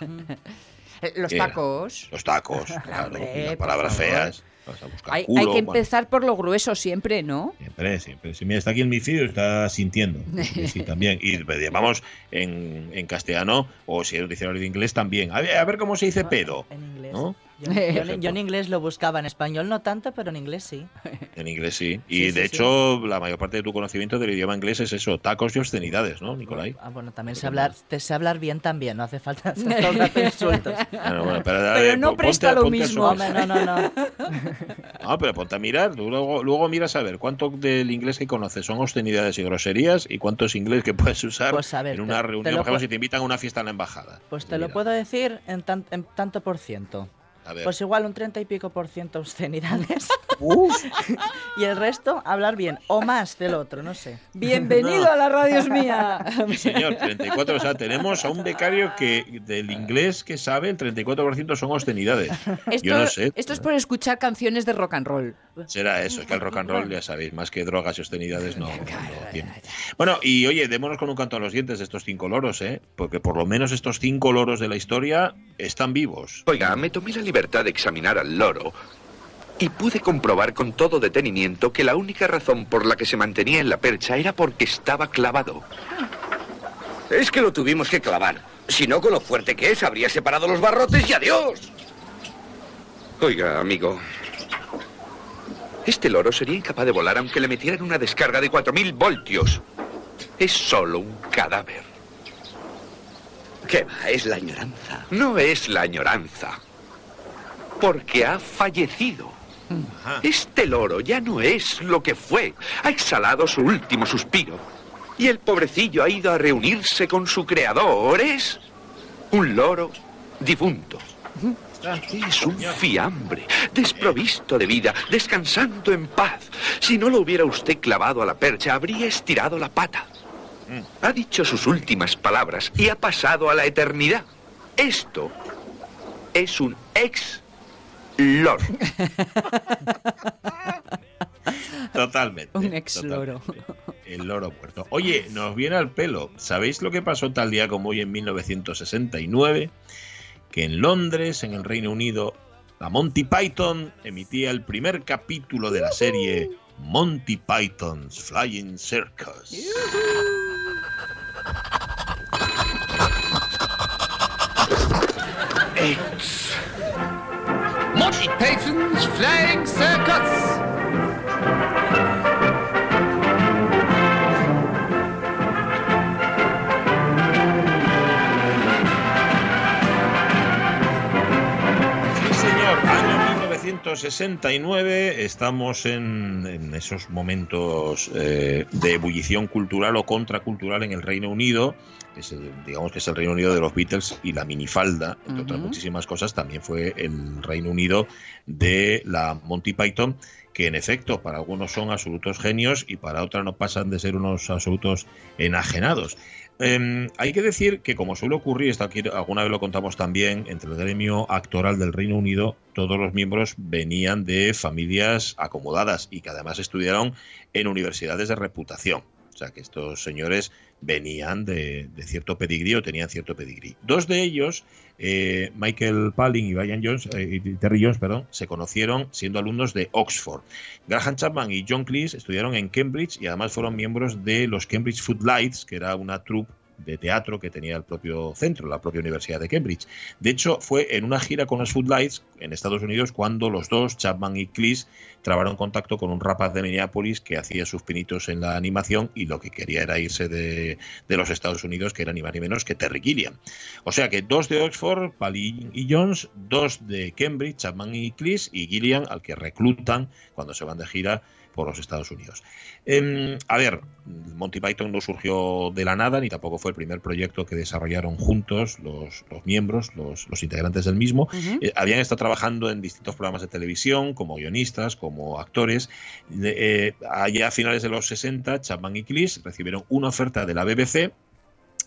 Eh, Los tacos. Los tacos, claro, Hombre, y las palabras feas. Vas a buscar Hay, culo, hay que bueno, empezar por lo grueso siempre, ¿no? Siempre, siempre. Si mira, está aquí el micidio, está sintiendo. Sí, sí, también. Y llamamos en, en castellano, o si es un diccionario de inglés, también. A ver, a ver cómo se dice pedo. En inglés. ¿no? Yo, yo en- yo en inglés lo buscaba, en español no tanto, pero en inglés sí. En inglés sí. Y Sí, sí, de sí. hecho, la mayor parte de tu conocimiento del idioma inglés es eso, tacos y obscenidades, ¿no, Nicolai? Ah, bueno, también sé hablar, te sé hablar bien también, no hace falta hacer todo el rato insultos. Bueno, bueno, pero, no presta ponte- lo mismo. Hombre, no, no, no. Ah, pero ponte a mirar, luego, luego miras a ver cuánto del inglés que conoces son obscenidades y groserías y cuánto es inglés que puedes usar Pues a ver, en una te- reunión, te por ejemplo, si te invitan a una fiesta en la embajada. Pues te lo puedo decir en, tan- en tanto por ciento. Pues igual un 30 y pico por ciento obscenidades. y el resto, hablar bien. O más del otro, no sé. Bienvenido No. a la radio es mía. Señor, 34. O sea, tenemos a un becario que del inglés que sabe, el 34% son obscenidades. Esto, Yo no sé. esto es por escuchar canciones de rock and roll. Será eso, es que el rock and roll, ya sabéis, más que drogas y obscenidades no, no tiene. Bueno, y oye, démonos con un canto a los dientes de estos cinco loros, ¿eh? Porque por lo menos estos cinco loros de la historia están vivos. Oiga, me tomé la libertad de examinar al loro y pude comprobar con todo detenimiento que la única razón por la que se mantenía en la percha era porque estaba clavado. Es que lo tuvimos que clavar. Si no, con lo fuerte que es, habría separado los barrotes y adiós. Oiga, amigo. Este loro sería incapaz de volar aunque le metieran una descarga de 4.000 voltios. Es solo un cadáver. ¿Qué va? Es la añoranza. No es la añoranza. Porque ha fallecido. Este loro ya no es lo que fue. Ha exhalado su último suspiro. Y el pobrecillo ha ido a reunirse con su creador. Es un loro difunto. Es un fiambre, desprovisto de vida, descansando en paz. Si no lo hubiera usted clavado a la percha, habría estirado la pata. Ha dicho sus últimas palabras y ha pasado a la eternidad. Esto es un ex lord. Totalmente. Un ex loro. El loro muerto. Oye, nos viene al pelo. ¿Sabéis lo que pasó tal día como hoy en 1969? Que en Londres, en el Reino Unido, la Monty Python emitía el primer capítulo de la serie Monty Python's Flying Circus. Monty Python's Flying Circus. 1969. Estamos en, en esos momentos eh, de ebullición cultural o contracultural en el Reino Unido. que es el- digamos que es el Reino Unido de los Beatles y la minifalda, entre otras muchísimas cosas, también fue el Reino Unido de la Monty Python, que en efecto para algunos son absolutos genios y para otros no pasan de ser unos absolutos enajenados. Eh, hay que decir que, como suele ocurrir, esto aquí alguna vez lo contamos también, entre el gremio actoral del Reino Unido, todos los miembros venían de familias acomodadas y que además estudiaron en universidades de reputación. O sea que estos señores venían de, cierto pedigrí o tenían cierto pedigrí. Dos de ellos, eh, Michael Palin y Brian Jones, eh, Terry Jones, perdón, se conocieron siendo alumnos de Oxford. Graham Chapman y John Cleese estudiaron en Cambridge y además fueron miembros de los Cambridge Footlights, que era una troupe de teatro que tenía el propio centro, la propia Universidad de Cambridge. De hecho, fue en una gira con los Footlights en Estados Unidos cuando los dos, Chapman y Cleese, trabaron contacto con un rapaz de Minneapolis que hacía sus pinitos en la animación y lo que quería era irse de, de los Estados Unidos, que era ni más ni menos que Terry Gilliam. O sea que dos de Oxford, Palin y Jones, dos de Cambridge, Chapman y Cleese, y Gilliam, al que reclutan cuando se van de gira por los Estados Unidos. Em, a ver, Monty Python no surgió de la nada, ni tampoco fue el primer proyecto que desarrollaron juntos los, los miembros, los, los integrantes del mismo. Eh, habían estado trabajando en distintos programas de televisión, como guionistas, como actores. Eh, allá a finales de los 60, Chapman y Cleese recibieron una oferta de la BBC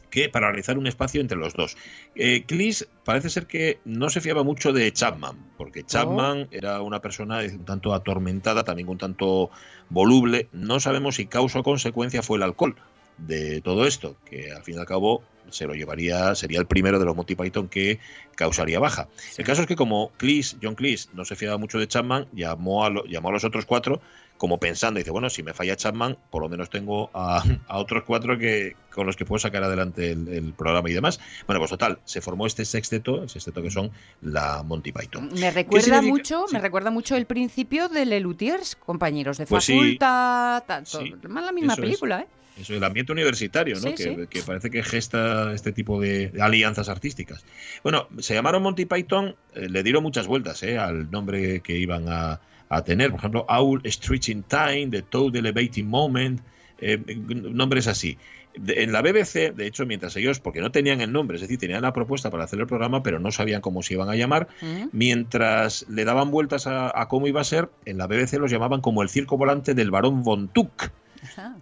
que para realizar un espacio entre los dos. Eh, Cleese parece ser que no se fiaba mucho de Chapman, porque Chapman era una persona un tanto atormentada, también un tanto voluble. No sabemos si causa o consecuencia fue el alcohol. de todo esto, que al fin y al cabo se lo llevaría, sería el primero de los Monty Python que causaría baja. El caso es que como Cleese, John Cleese no se fiaba mucho de Chapman, llamó a, lo- llamó a los otros cuatro como pensando, dice, bueno, si me falla Chapman, por lo menos tengo a, a otros cuatro que con los que puedo sacar adelante el, el programa y demás. Bueno, pues total, se formó este sexteto, el sexteto que son la Monty Python. Me recuerda mucho, me recuerda mucho el principio de Lelutiers, compañeros de Pues sí. facultad, tanto, Sí, más la misma es. película, ¿eh? Eso, el ambiente universitario, ¿no? Sí, que, sí. que parece que gesta este tipo de alianzas artísticas. Bueno, se llamaron Monty Python, eh, le dieron muchas vueltas ¿eh? al nombre que iban a, a tener. Por ejemplo, Owl Stretching Time, The Toad Elevating Moment, eh, nombres así. De- en la BBC, de hecho, mientras ellos, porque no tenían el nombre, es decir, tenían la propuesta para hacer el programa, pero no sabían cómo se iban a llamar, mientras le daban vueltas a, a cómo iba a ser, en la BBC los llamaban como el circo volante del barón Von Tuck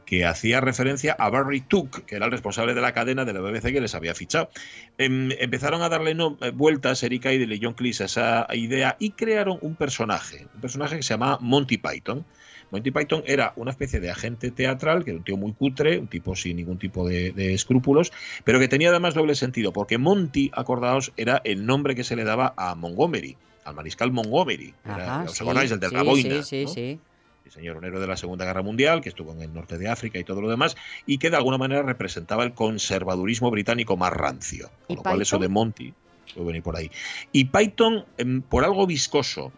que hacía referencia a Barry Took, que era el responsable de la cadena de la BBC que les había fichado. Em, empezaron a darle no- eh, vueltas Erika y John Cleese a esa idea y crearon un personaje, un personaje que se llamaba Monty Python. Monty Python era una especie de agente teatral, que era un tío muy cutre, un tipo sin ningún tipo de, de escrúpulos, pero que tenía además doble sentido, porque Monty, acordaos, era el nombre que se le daba a Montgomery, al mariscal Montgomery. Era- Ajá, ¿Os sí, acordáis? El de sí, la boina. Sí, sí, ¿no? sí. Sí, señor, un héroe de la Segunda Guerra Mundial, que estuvo en el norte de África y todo lo demás, y que de alguna manera representaba el conservadurismo británico más rancio. ¿Y Con lo cual eso de Monty puede venir por ahí. Y Python, em, por algo viscoso,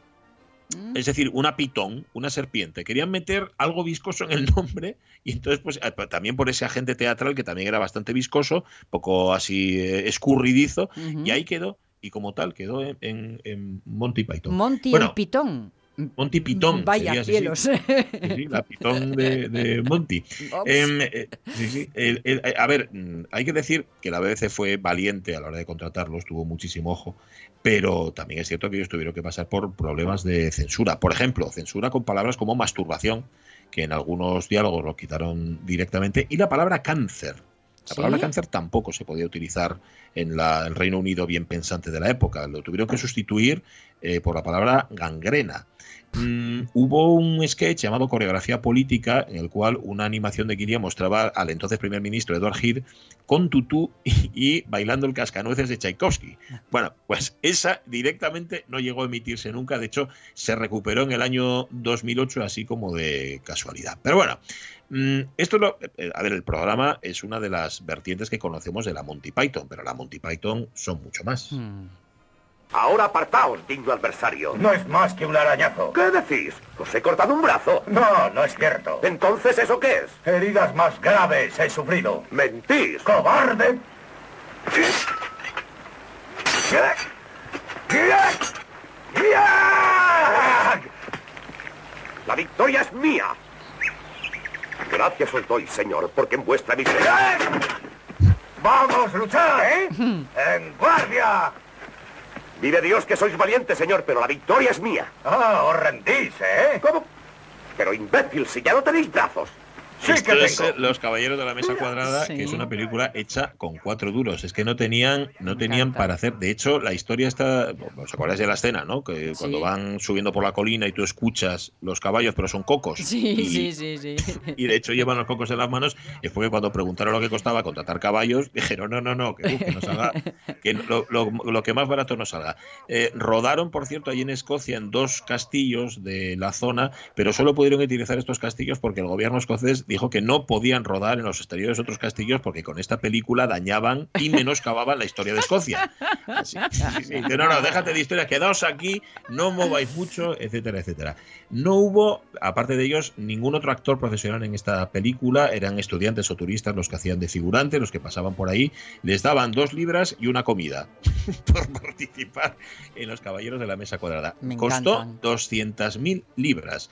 Mm. es decir, una pitón, una serpiente, querían meter algo viscoso en el nombre, y entonces, pues eh, también por ese agente teatral que también era bastante viscoso, poco así eh, escurridizo, y ahí quedó, y como tal quedó en, en- en Monty Python. Monty Bueno, el pitón. Monty Pitón. Vaya cielos. sí. La pitón de, de Monty. Em, eh, sí, sí, el- el- a ver, mm, hay que decir que la BBC fue valiente a la hora de contratarlos, tuvo muchísimo ojo, pero también es cierto que ellos tuvieron que pasar por problemas de censura. Por ejemplo, censura con palabras como masturbación, que en algunos diálogos lo quitaron directamente, y la palabra cáncer. La ¿Sí? palabra cáncer tampoco se podía utilizar en la- el Reino Unido bien pensante de la época. Lo tuvieron que sustituir eh, por la palabra gangrena. Mm, hubo un sketch llamado Coreografía Política, en el cual una animación de Guinea mostraba al entonces primer ministro Edward Heath con tutú y, bailando el cascanueces de Tchaikovsky. Bueno, pues esa directamente no llegó a emitirse nunca, de hecho se recuperó en el año 2008 así como de casualidad. Pero bueno, mm, esto es lo, eh, a ver, el programa es una de las vertientes que conocemos de la Monty Python, pero la Monty Python son mucho más. Ahora apartaos, digno adversario. No es más que un arañazo. ¿Qué decís? ¿Os he cortado un brazo? No, no es cierto. Entonces, ¿eso qué es? Heridas más graves he sufrido. ¡Mentís! ¡Cobarde! La victoria es mía. Gracias os doy, señor, porque en vuestra miseria... ¡Vamos, luchar! ¡En guardia! Vive Dios que sois valientes, señor, pero la victoria es mía. Ah, os rendís, ¿eh? ¿Cómo? Pero imbécil, si ya no tenéis brazos. Sí Esto que es tengo. eh, Los Caballeros de la Mesa Cuadrada, que es una película hecha con cuatro duros. Es que no tenían, no tenían para hacer. De hecho, la historia está. ¿Os acordáis de la escena, no? Que cuando van subiendo por la colina y tú escuchas los caballos, pero son cocos. Sí, y, sí, sí, sí. y de hecho llevan los cocos en las manos. Y fue que cuando preguntaron lo que costaba contratar caballos, dijeron: no, no, no, que, uf, que nos salga- que lo, lo- lo que más barato nos salga. Eh, rodaron, por cierto, allí en Escocia en dos castillos de la zona, pero solo pudieron utilizar estos castillos porque el gobierno escocés dijo que no podían rodar en los exteriores de otros castillos porque con esta película dañaban y menoscababan la historia de Escocia. Así, sí, sí, dice, no, no, déjate de historia, quedaos aquí, no mováis mucho, etcétera, etcétera. No hubo, aparte de ellos, ningún otro actor profesional en esta película, eran estudiantes o turistas los que hacían de figurante, los que pasaban por ahí, les daban dos libras y una comida por participar en los Caballeros de la Mesa Cuadrada. Me Costó encantan. 200.000 libras.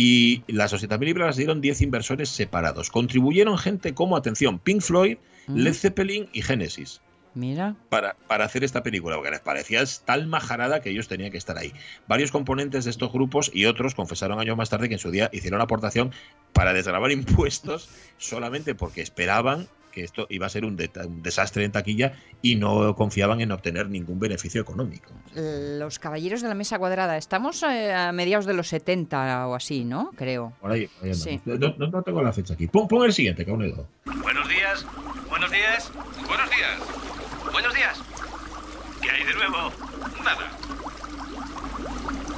Y las 200.000 libras las dieron 10 inversores separados. Contribuyeron gente como, atención, Pink Floyd. Led Zeppelin y Genesis Mira. para, para hacer esta película, porque les parecía tal majarada que ellos tenían que estar ahí. Varios componentes de estos grupos y otros confesaron años más tarde que en su día hicieron aportación para desgravar impuestos solamente porque esperaban que esto iba a ser un, de- un desastre en taquilla y no confiaban en obtener ningún beneficio económico. Los caballeros de la mesa cuadrada. Estamos eh, a mediados de los 70 o así, ¿no? Creo. Por ahí, por ahí andamos. Sí. no, no- no tengo la fecha aquí. Pon, pon el siguiente, Caunedo. Buenos días, buenos días, buenos días, buenos días. ¿Qué hay de nuevo? Nada.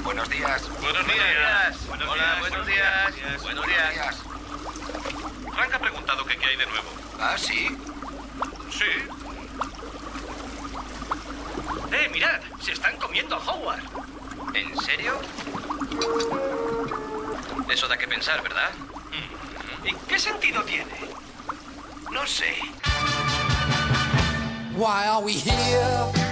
Buenos días. Buenos días. Hola, buenos días. Buenos días. Frank ha preguntado que qué hay de nuevo. Ah, sí. Sí. ¡Eh, mirad! Se están comiendo a Howard. ¿En serio? Eso da que pensar, ¿verdad? ¿Y qué sentido tiene? No sé.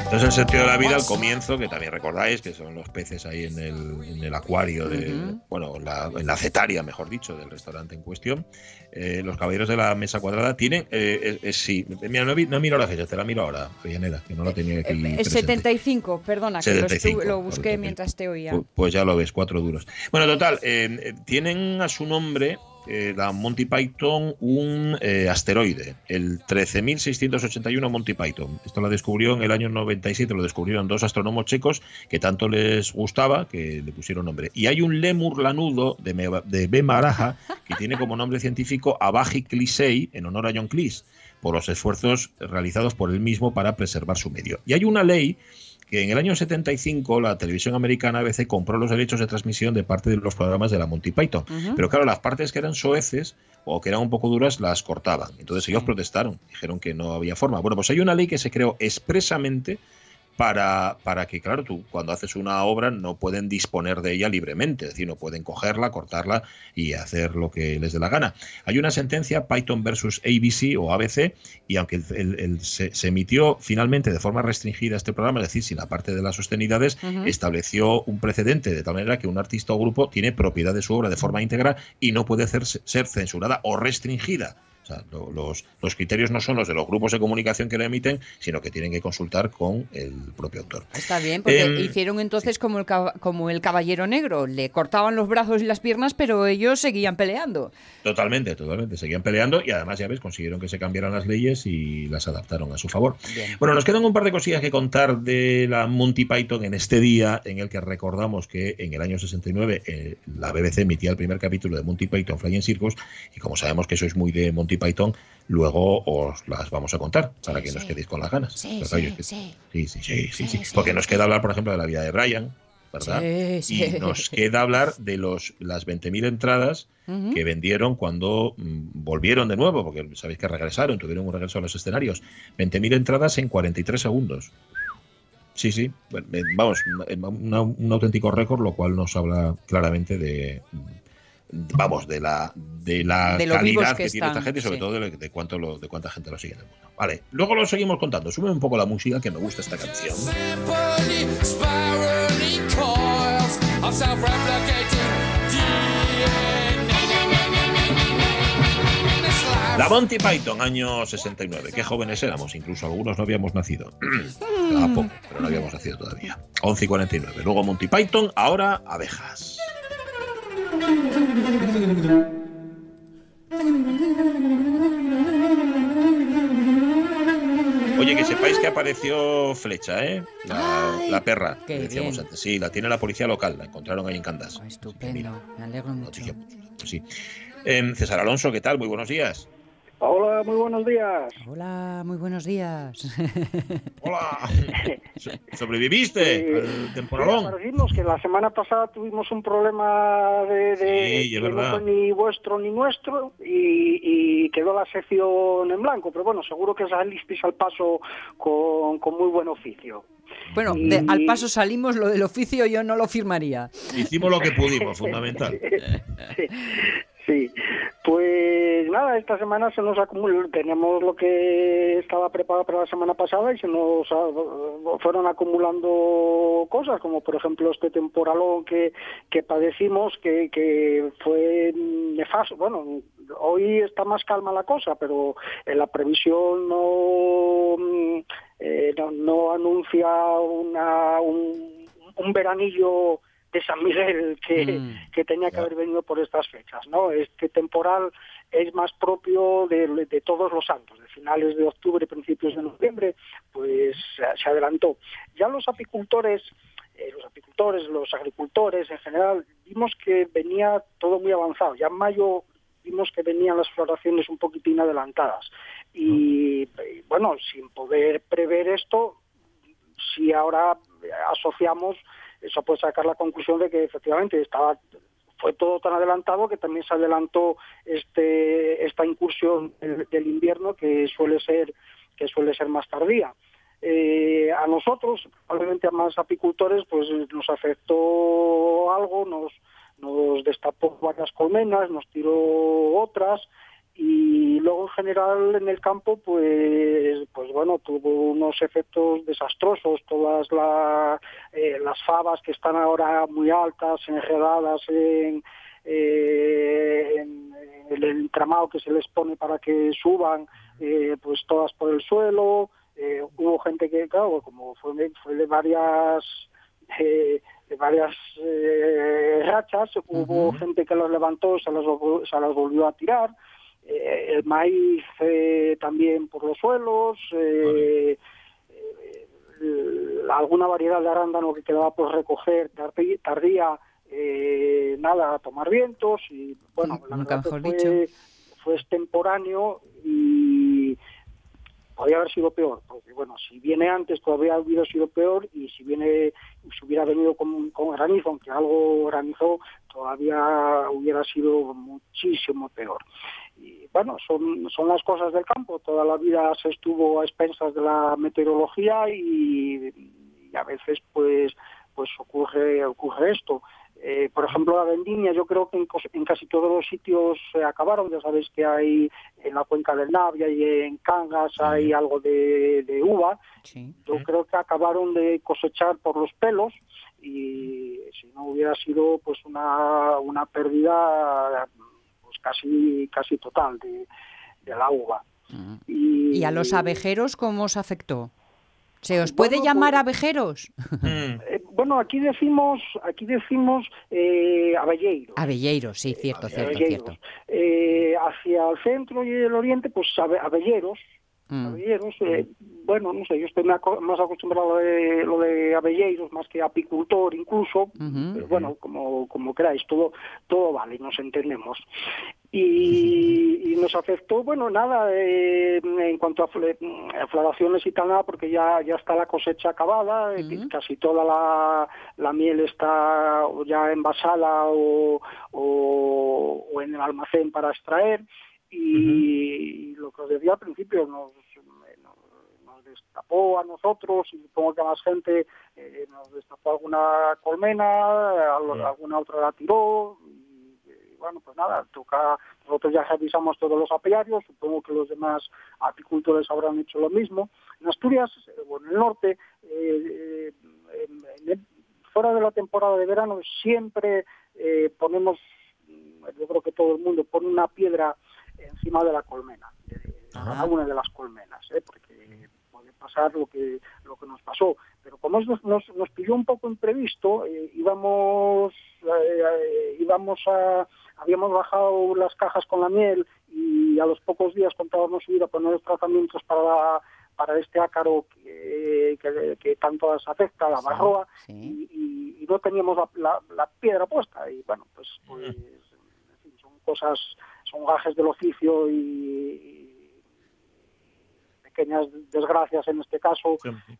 Entonces el sentido de la vida al comienzo, que también recordáis, que son los peces ahí en el, en el acuario, de, Ujú. bueno, la- en la cetaria, mejor dicho, del restaurante en cuestión. Eh, los caballeros de la mesa cuadrada tienen, eh, es- es- sí, mira, no, no miro la fecha, te la miro ahora, Rianela, que no la tenía aquí. Es presente. 75, perdona, que lo, 75, lo busqué mientras te oía. Pu- Pues ya lo ves, cuatro duros. Bueno, total, eh, eh, tienen a su nombre eh, la Monty Python un eh, asteroide, el 13.681 Monty Python. Esto lo descubrió en el año 97, lo descubrieron dos astrónomos checos que tanto les gustaba que le pusieron nombre. Y hay un lémur lanudo de, de B. Maraja que tiene como nombre científico Abaji Clisei, en honor a John Cleese, por los esfuerzos realizados por él mismo para preservar su medio. Y hay una ley que en el año 75 la televisión americana ABC compró los derechos de transmisión de parte de los programas de la Monty Python. Pero claro, las partes que eran soeces o que eran un poco duras las cortaban. Entonces ellos protestaron, dijeron que no había forma. Bueno, pues hay una ley que se creó expresamente para, para que, claro, tú cuando haces una obra no pueden disponer de ella libremente, es decir, no pueden cogerla, cortarla y hacer lo que les dé la gana. Hay una sentencia, Python versus ABC o ABC, y aunque el- el- el- se, se emitió finalmente de forma restringida este programa, es decir, sin la parte de las sostenidades, estableció un precedente de tal manera que un artista o grupo tiene propiedad de su obra de forma íntegra y no puede ser, ser censurada o restringida. O sea, lo- los, los criterios no son los de los grupos de comunicación que la emiten, sino que tienen que consultar con el propio autor. Está bien, porque Em, hicieron entonces como, el, como el caballero negro. Le cortaban los brazos y las piernas, pero ellos seguían peleando. Totalmente, totalmente. Seguían peleando y además, ya ves, consiguieron que se cambiaran las leyes y las adaptaron a su favor. Bueno, nos quedan un par de cosillas que contar de la Monty Python en este día en el que recordamos que en el año 69 eh, la BBC emitía el primer capítulo de Monty Python Flying Circus y como sabemos que sois muy de Monty Python, luego os las vamos a contar para que nos quedéis con las ganas. Sí, sí, sí. sí. Porque nos queda hablar, por ejemplo, de la vida de Brian, ¿verdad? Sí, sí. Y nos queda hablar de los las 20.000 entradas que vendieron cuando mm, volvieron de nuevo, porque sabéis que regresaron, tuvieron un regreso a los escenarios. 20.000 entradas en 43 segundos. Sí, sí, eh, vamos, una- un auténtico récord, lo cual nos habla claramente de, vamos, de la, de la De calidad que que, tiene esta gente y sobre sí. todo de, de cuánto lo, de cuánta gente lo sigue en el mundo. Vale, luego lo seguimos contando. Sube un poco la música, que me gusta esta canción. La Monty Python, año 69. Qué jóvenes éramos, incluso algunos no habíamos nacido. A poco, pero no habíamos nacido todavía. 11 y 49. Luego Monty Python, ahora abejas. Oye, que sepáis que apareció Flecha, ¿eh? La, la perra, que decíamos bien. antes. Sí, la tiene la policía local, la encontraron ahí en Candas. Estupendo, me alegro mucho. Pues sí. Em, César Alonso, ¿qué tal? Muy buenos días. Hola, muy buenos días. Hola, muy buenos días. Hola. ¿Sobreviviste al temporalón? Decirnos que la semana pasada tuvimos un problema de, de- Sí, es que no fue ni vuestro ni nuestro y, y quedó la sección en blanco, pero bueno, seguro que salisteis al paso con, con muy buen oficio. Bueno, de- al paso salimos, lo del oficio yo no lo firmaría. Hicimos lo que pudimos, fundamental. Sí, sí. Pues nada, esta semana se nos acumuló, teníamos lo que estaba preparado para la semana pasada y se nos fueron acumulando cosas, como por ejemplo este temporalón que, que padecimos, que, que fue nefasto. Bueno, hoy está más calma la cosa, pero la previsión no, mm, eh, no, anuncia un, un veranillo de San Miguel que, Mm. que tenía que haber venido por estas fechas, ¿no? Este temporal es más propio de, de todos los santos, de finales de octubre, principios de noviembre, pues se, adelantó. Ya los apicultores, eh, los apicultores, los agricultores en general, vimos que venía todo muy avanzado. Ya en mayo vimos que venían las floraciones un poquitín adelantadas. Y, y, bueno, sin poder prever esto, si ahora asociamos, eso puede sacar la conclusión de que efectivamente estaba fue todo tan adelantado que también se adelantó este esta incursión del, invierno que suele ser que suele ser más tardía. Eh, a nosotros, probablemente a más apicultores, pues nos afectó algo, nos, nos destapó varias colmenas, nos tiró otras y luego en general en el campo pues pues bueno tuvo unos efectos desastrosos. Todas la- eh, las fabas que están ahora muy altas enredadas en, eh, en- el entramado que se les pone para que suban eh, pues todas por el suelo. Eh, hubo gente que claro como fue de, fue de varias eh, de varias eh, rachas hubo gente que las levantó se las, se las volvió a tirar eh, el maíz eh, también por los suelos, eh, eh, alguna variedad de arándano que quedaba por recoger tardí- tardía, eh, nada, a tomar vientos y bueno, la verdad fue, fue extemporáneo y podría haber sido peor, porque bueno, si viene antes todavía hubiera sido peor y si viene, si hubiera venido con, granizo, aunque algo granizó, todavía hubiera sido muchísimo peor. Y bueno, son, son las cosas del campo, toda la vida se estuvo a expensas de la meteorología y, y a veces pues pues ocurre ocurre esto. Eh, por ejemplo, la vendimia, yo creo que en, en casi todos los sitios se acabaron. Ya sabéis que hay en la cuenca del Navia y en Cangas hay algo de, de uva. Yo creo que acabaron de cosechar por los pelos y si no hubiera sido pues una, una pérdida pues casi casi total de, de la uva. ¿Y a los abejeros cómo os afectó? ¿Se os puede Bueno, llamar pues- abejeros? Eh, bueno, aquí decimos aquí decimos eh. Abelleiros, sí, cierto, cierto, Avelleiros. cierto. Eh, hacia el centro y el oriente, pues abe- abelleros. Mm. Abelleros, eh, bueno, no sé, yo estoy más acostumbrado a lo de, lo de abelleiros, más que apicultor incluso, pero bueno, como, como queráis, todo, todo vale, nos entendemos. Y, y nos afectó, bueno, nada, eh, en cuanto a, a floraciones y tal, nada, porque ya, ya está la cosecha acabada, eh, casi toda la, la miel está ya envasada o, o, o en el almacén para extraer. Y lo que os decía al principio, nos, nos destapó a nosotros y supongo que a más gente eh, nos destapó alguna colmena, al- alguna otra la tiró. Y bueno, pues nada, toca, nosotros ya revisamos todos los apiarios, supongo que los demás apicultores habrán hecho lo mismo. En Asturias, eh, o en el norte, eh, eh, en- el- fuera de la temporada de verano, siempre eh, ponemos, mm, yo creo que todo el mundo pone una piedra encima de la colmena, de cada una de las colmenas, ¿eh? porque pasar lo que lo que nos pasó. Pero como nos, nos, nos pilló un poco imprevisto, eh, íbamos eh, eh, íbamos a habíamos bajado las cajas con la miel y a los pocos días contábamos ir a poner los tratamientos para para este ácaro que, que, que tanto nos afecta, la barroa, y, y- y no teníamos la, la- la piedra puesta. Y bueno, pues, pues en fin, son cosas, son gajes del oficio y, y pequeñas desgracias en este caso,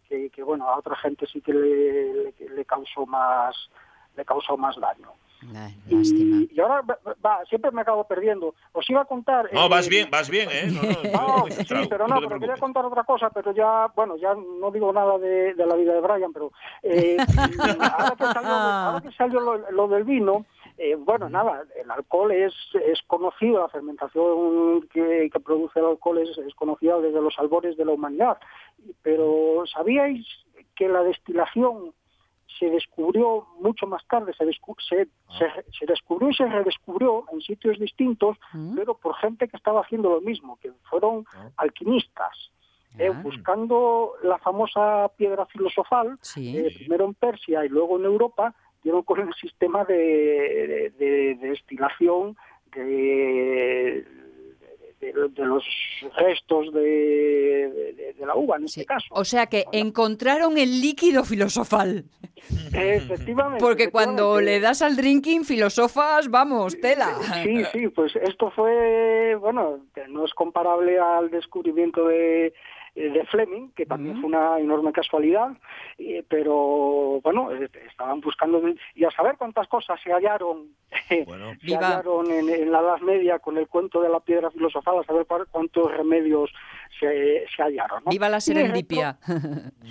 que, que, bueno, a otra gente sí que le, le- le causó más le causó más daño. Y, y ahora va, va, siempre me acabo perdiendo. Os iba a contar. No, eh, vas bien, vas bien, ¿eh? No, no, no, no, sí, Trau, pero no pero quería contar otra cosa, pero ya, bueno, ya no digo nada de, de la vida de Brian, pero eh, ahora que salió, ahora que salió lo, lo del vino, eh, bueno, nada, el alcohol es, es conocido, la fermentación que, que produce el alcohol es, es conocida desde los albores de la humanidad, pero ¿sabíais que la destilación se descubrió mucho más tarde, se, descu- se, se- se descubrió y se redescubrió en sitios distintos, pero por gente que estaba haciendo lo mismo, que fueron alquimistas. eh, buscando la famosa piedra filosofal, Sí. eh, primero en Persia y luego en Europa, dieron con el sistema de, de- de destilación de, de- los restos de, la uva, en este caso. O sea que encontraron el líquido filosofal. Efectivamente. Porque cuando efectivamente. le das al drinking filosofas, vamos, tela. Sí, sí, pues esto fue, bueno, no es comparable al descubrimiento de, de Fleming, que también fue una enorme casualidad, eh, pero bueno, eh, estaban buscando, y a saber cuántas cosas se hallaron, se Viva. hallaron en, en la Edad Media con el cuento de la piedra filosofal, a saber cuántos remedios se, se hallaron. ¿no? Viva la serendipia.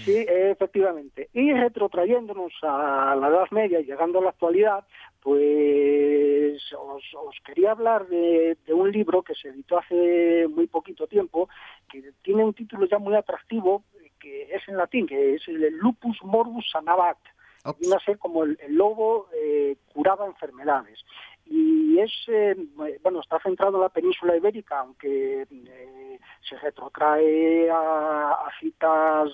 Sí, efectivamente. Y retrotrayéndonos a la Edad Media y llegando a la actualidad, pues os, os quería hablar de, de un libro que se editó hace muy poquito tiempo, que tiene un título ya muy atractivo, que es en latín, que es el Lupus Morbus Sanabat. Viene a ser como el, lobo eh, curaba enfermedades. Y es, eh, bueno, está centrado en la península ibérica, aunque eh, se retrotrae a, citas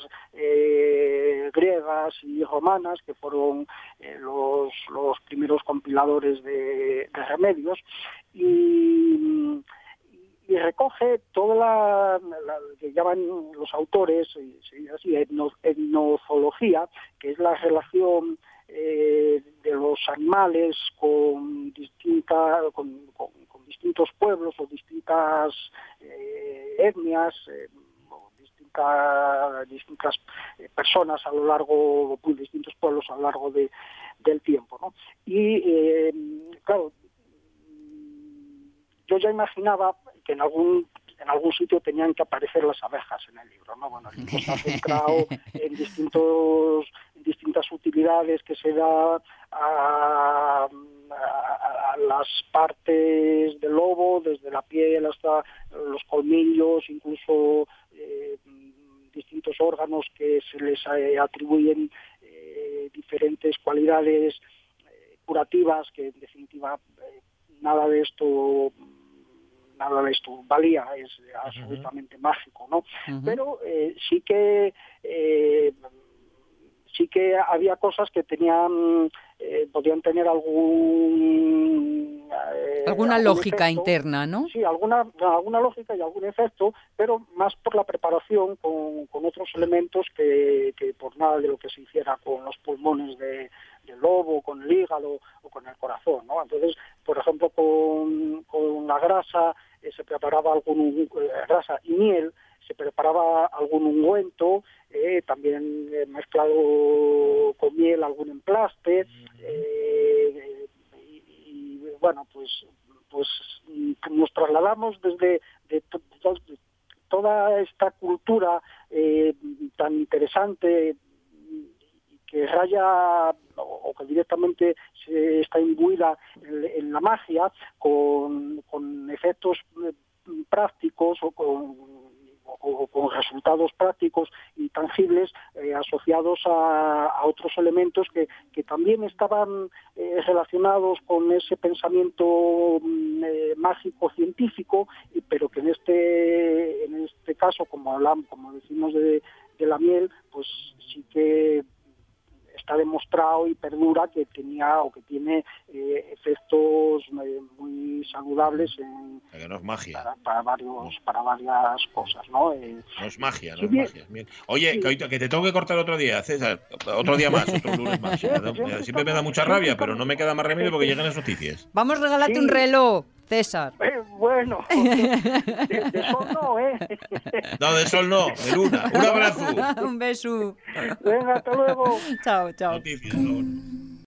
griegas y romanas, que fueron los, los primeros compiladores de, de remedios. Y, y recoge toda la, que llaman los autores, así, etno- etnozología, que es la relación eh, de los animales con, distinta, con, con- distintos pueblos o distintas eh, etnias, eh, distintas eh, personas a lo largo, pues, distintos pueblos a lo largo de, del tiempo. ¿no? Y eh, claro, yo ya imaginaba que en algún en algún sitio tenían que aparecer las abejas en el libro, ¿no? Bueno, el libro está centrado en distintos distintas utilidades que se da a las partes del lobo, desde la piel hasta los colmillos, incluso eh, distintos órganos que se les eh, atribuyen eh, diferentes cualidades eh, curativas que en definitiva eh, nada de esto nada de esto valía, es absolutamente mágico, ¿no? Pero eh, sí que eh, sí que había cosas que tenían eh, podían tener algún eh, Alguna algún lógica efecto. interna, ¿no? Sí, alguna, alguna lógica y algún efecto, pero más por la preparación con, con otros elementos que, que por nada de lo que se hiciera con los pulmones de, del lobo, con el hígado o con el corazón, ¿no? Entonces, por ejemplo, con, con la grasa eh, se preparaba algún eh, grasa y miel, se preparaba algún ungüento, eh, también eh, mezclado con miel algún emplaste, eh, y, y, bueno, pues pues nos trasladamos desde de to- to- toda esta cultura eh, tan interesante que raya o que directamente se está imbuida en, la magia con, con efectos eh, prácticos o con, o con resultados prácticos y tangibles eh, asociados a, otros elementos que, que también estaban eh, relacionados con ese pensamiento mm, eh, mágico científico pero que en este en este caso como hablamos como decimos de, de la miel pues sí que está demostrado y perdura que tenía o que tiene eh, efectos eh, muy saludables en, Que no es magia. para, para varios para varias cosas no Eh, No es magia, no Sí, es bien. magia. Bien. Oye, que, hoy- que te tengo que cortar otro día, César. Otro día más, otro lunes más. Siempre me da mucha rabia, pero no me queda más remedio porque llegan las noticias. Vamos, regálate Sí. un reloj, César. Eh, bueno, de, de eso no, ¿eh? No, de sol no, de luna. Un abrazo. un beso. Venga, hasta luego. Chao, chao. Noticias.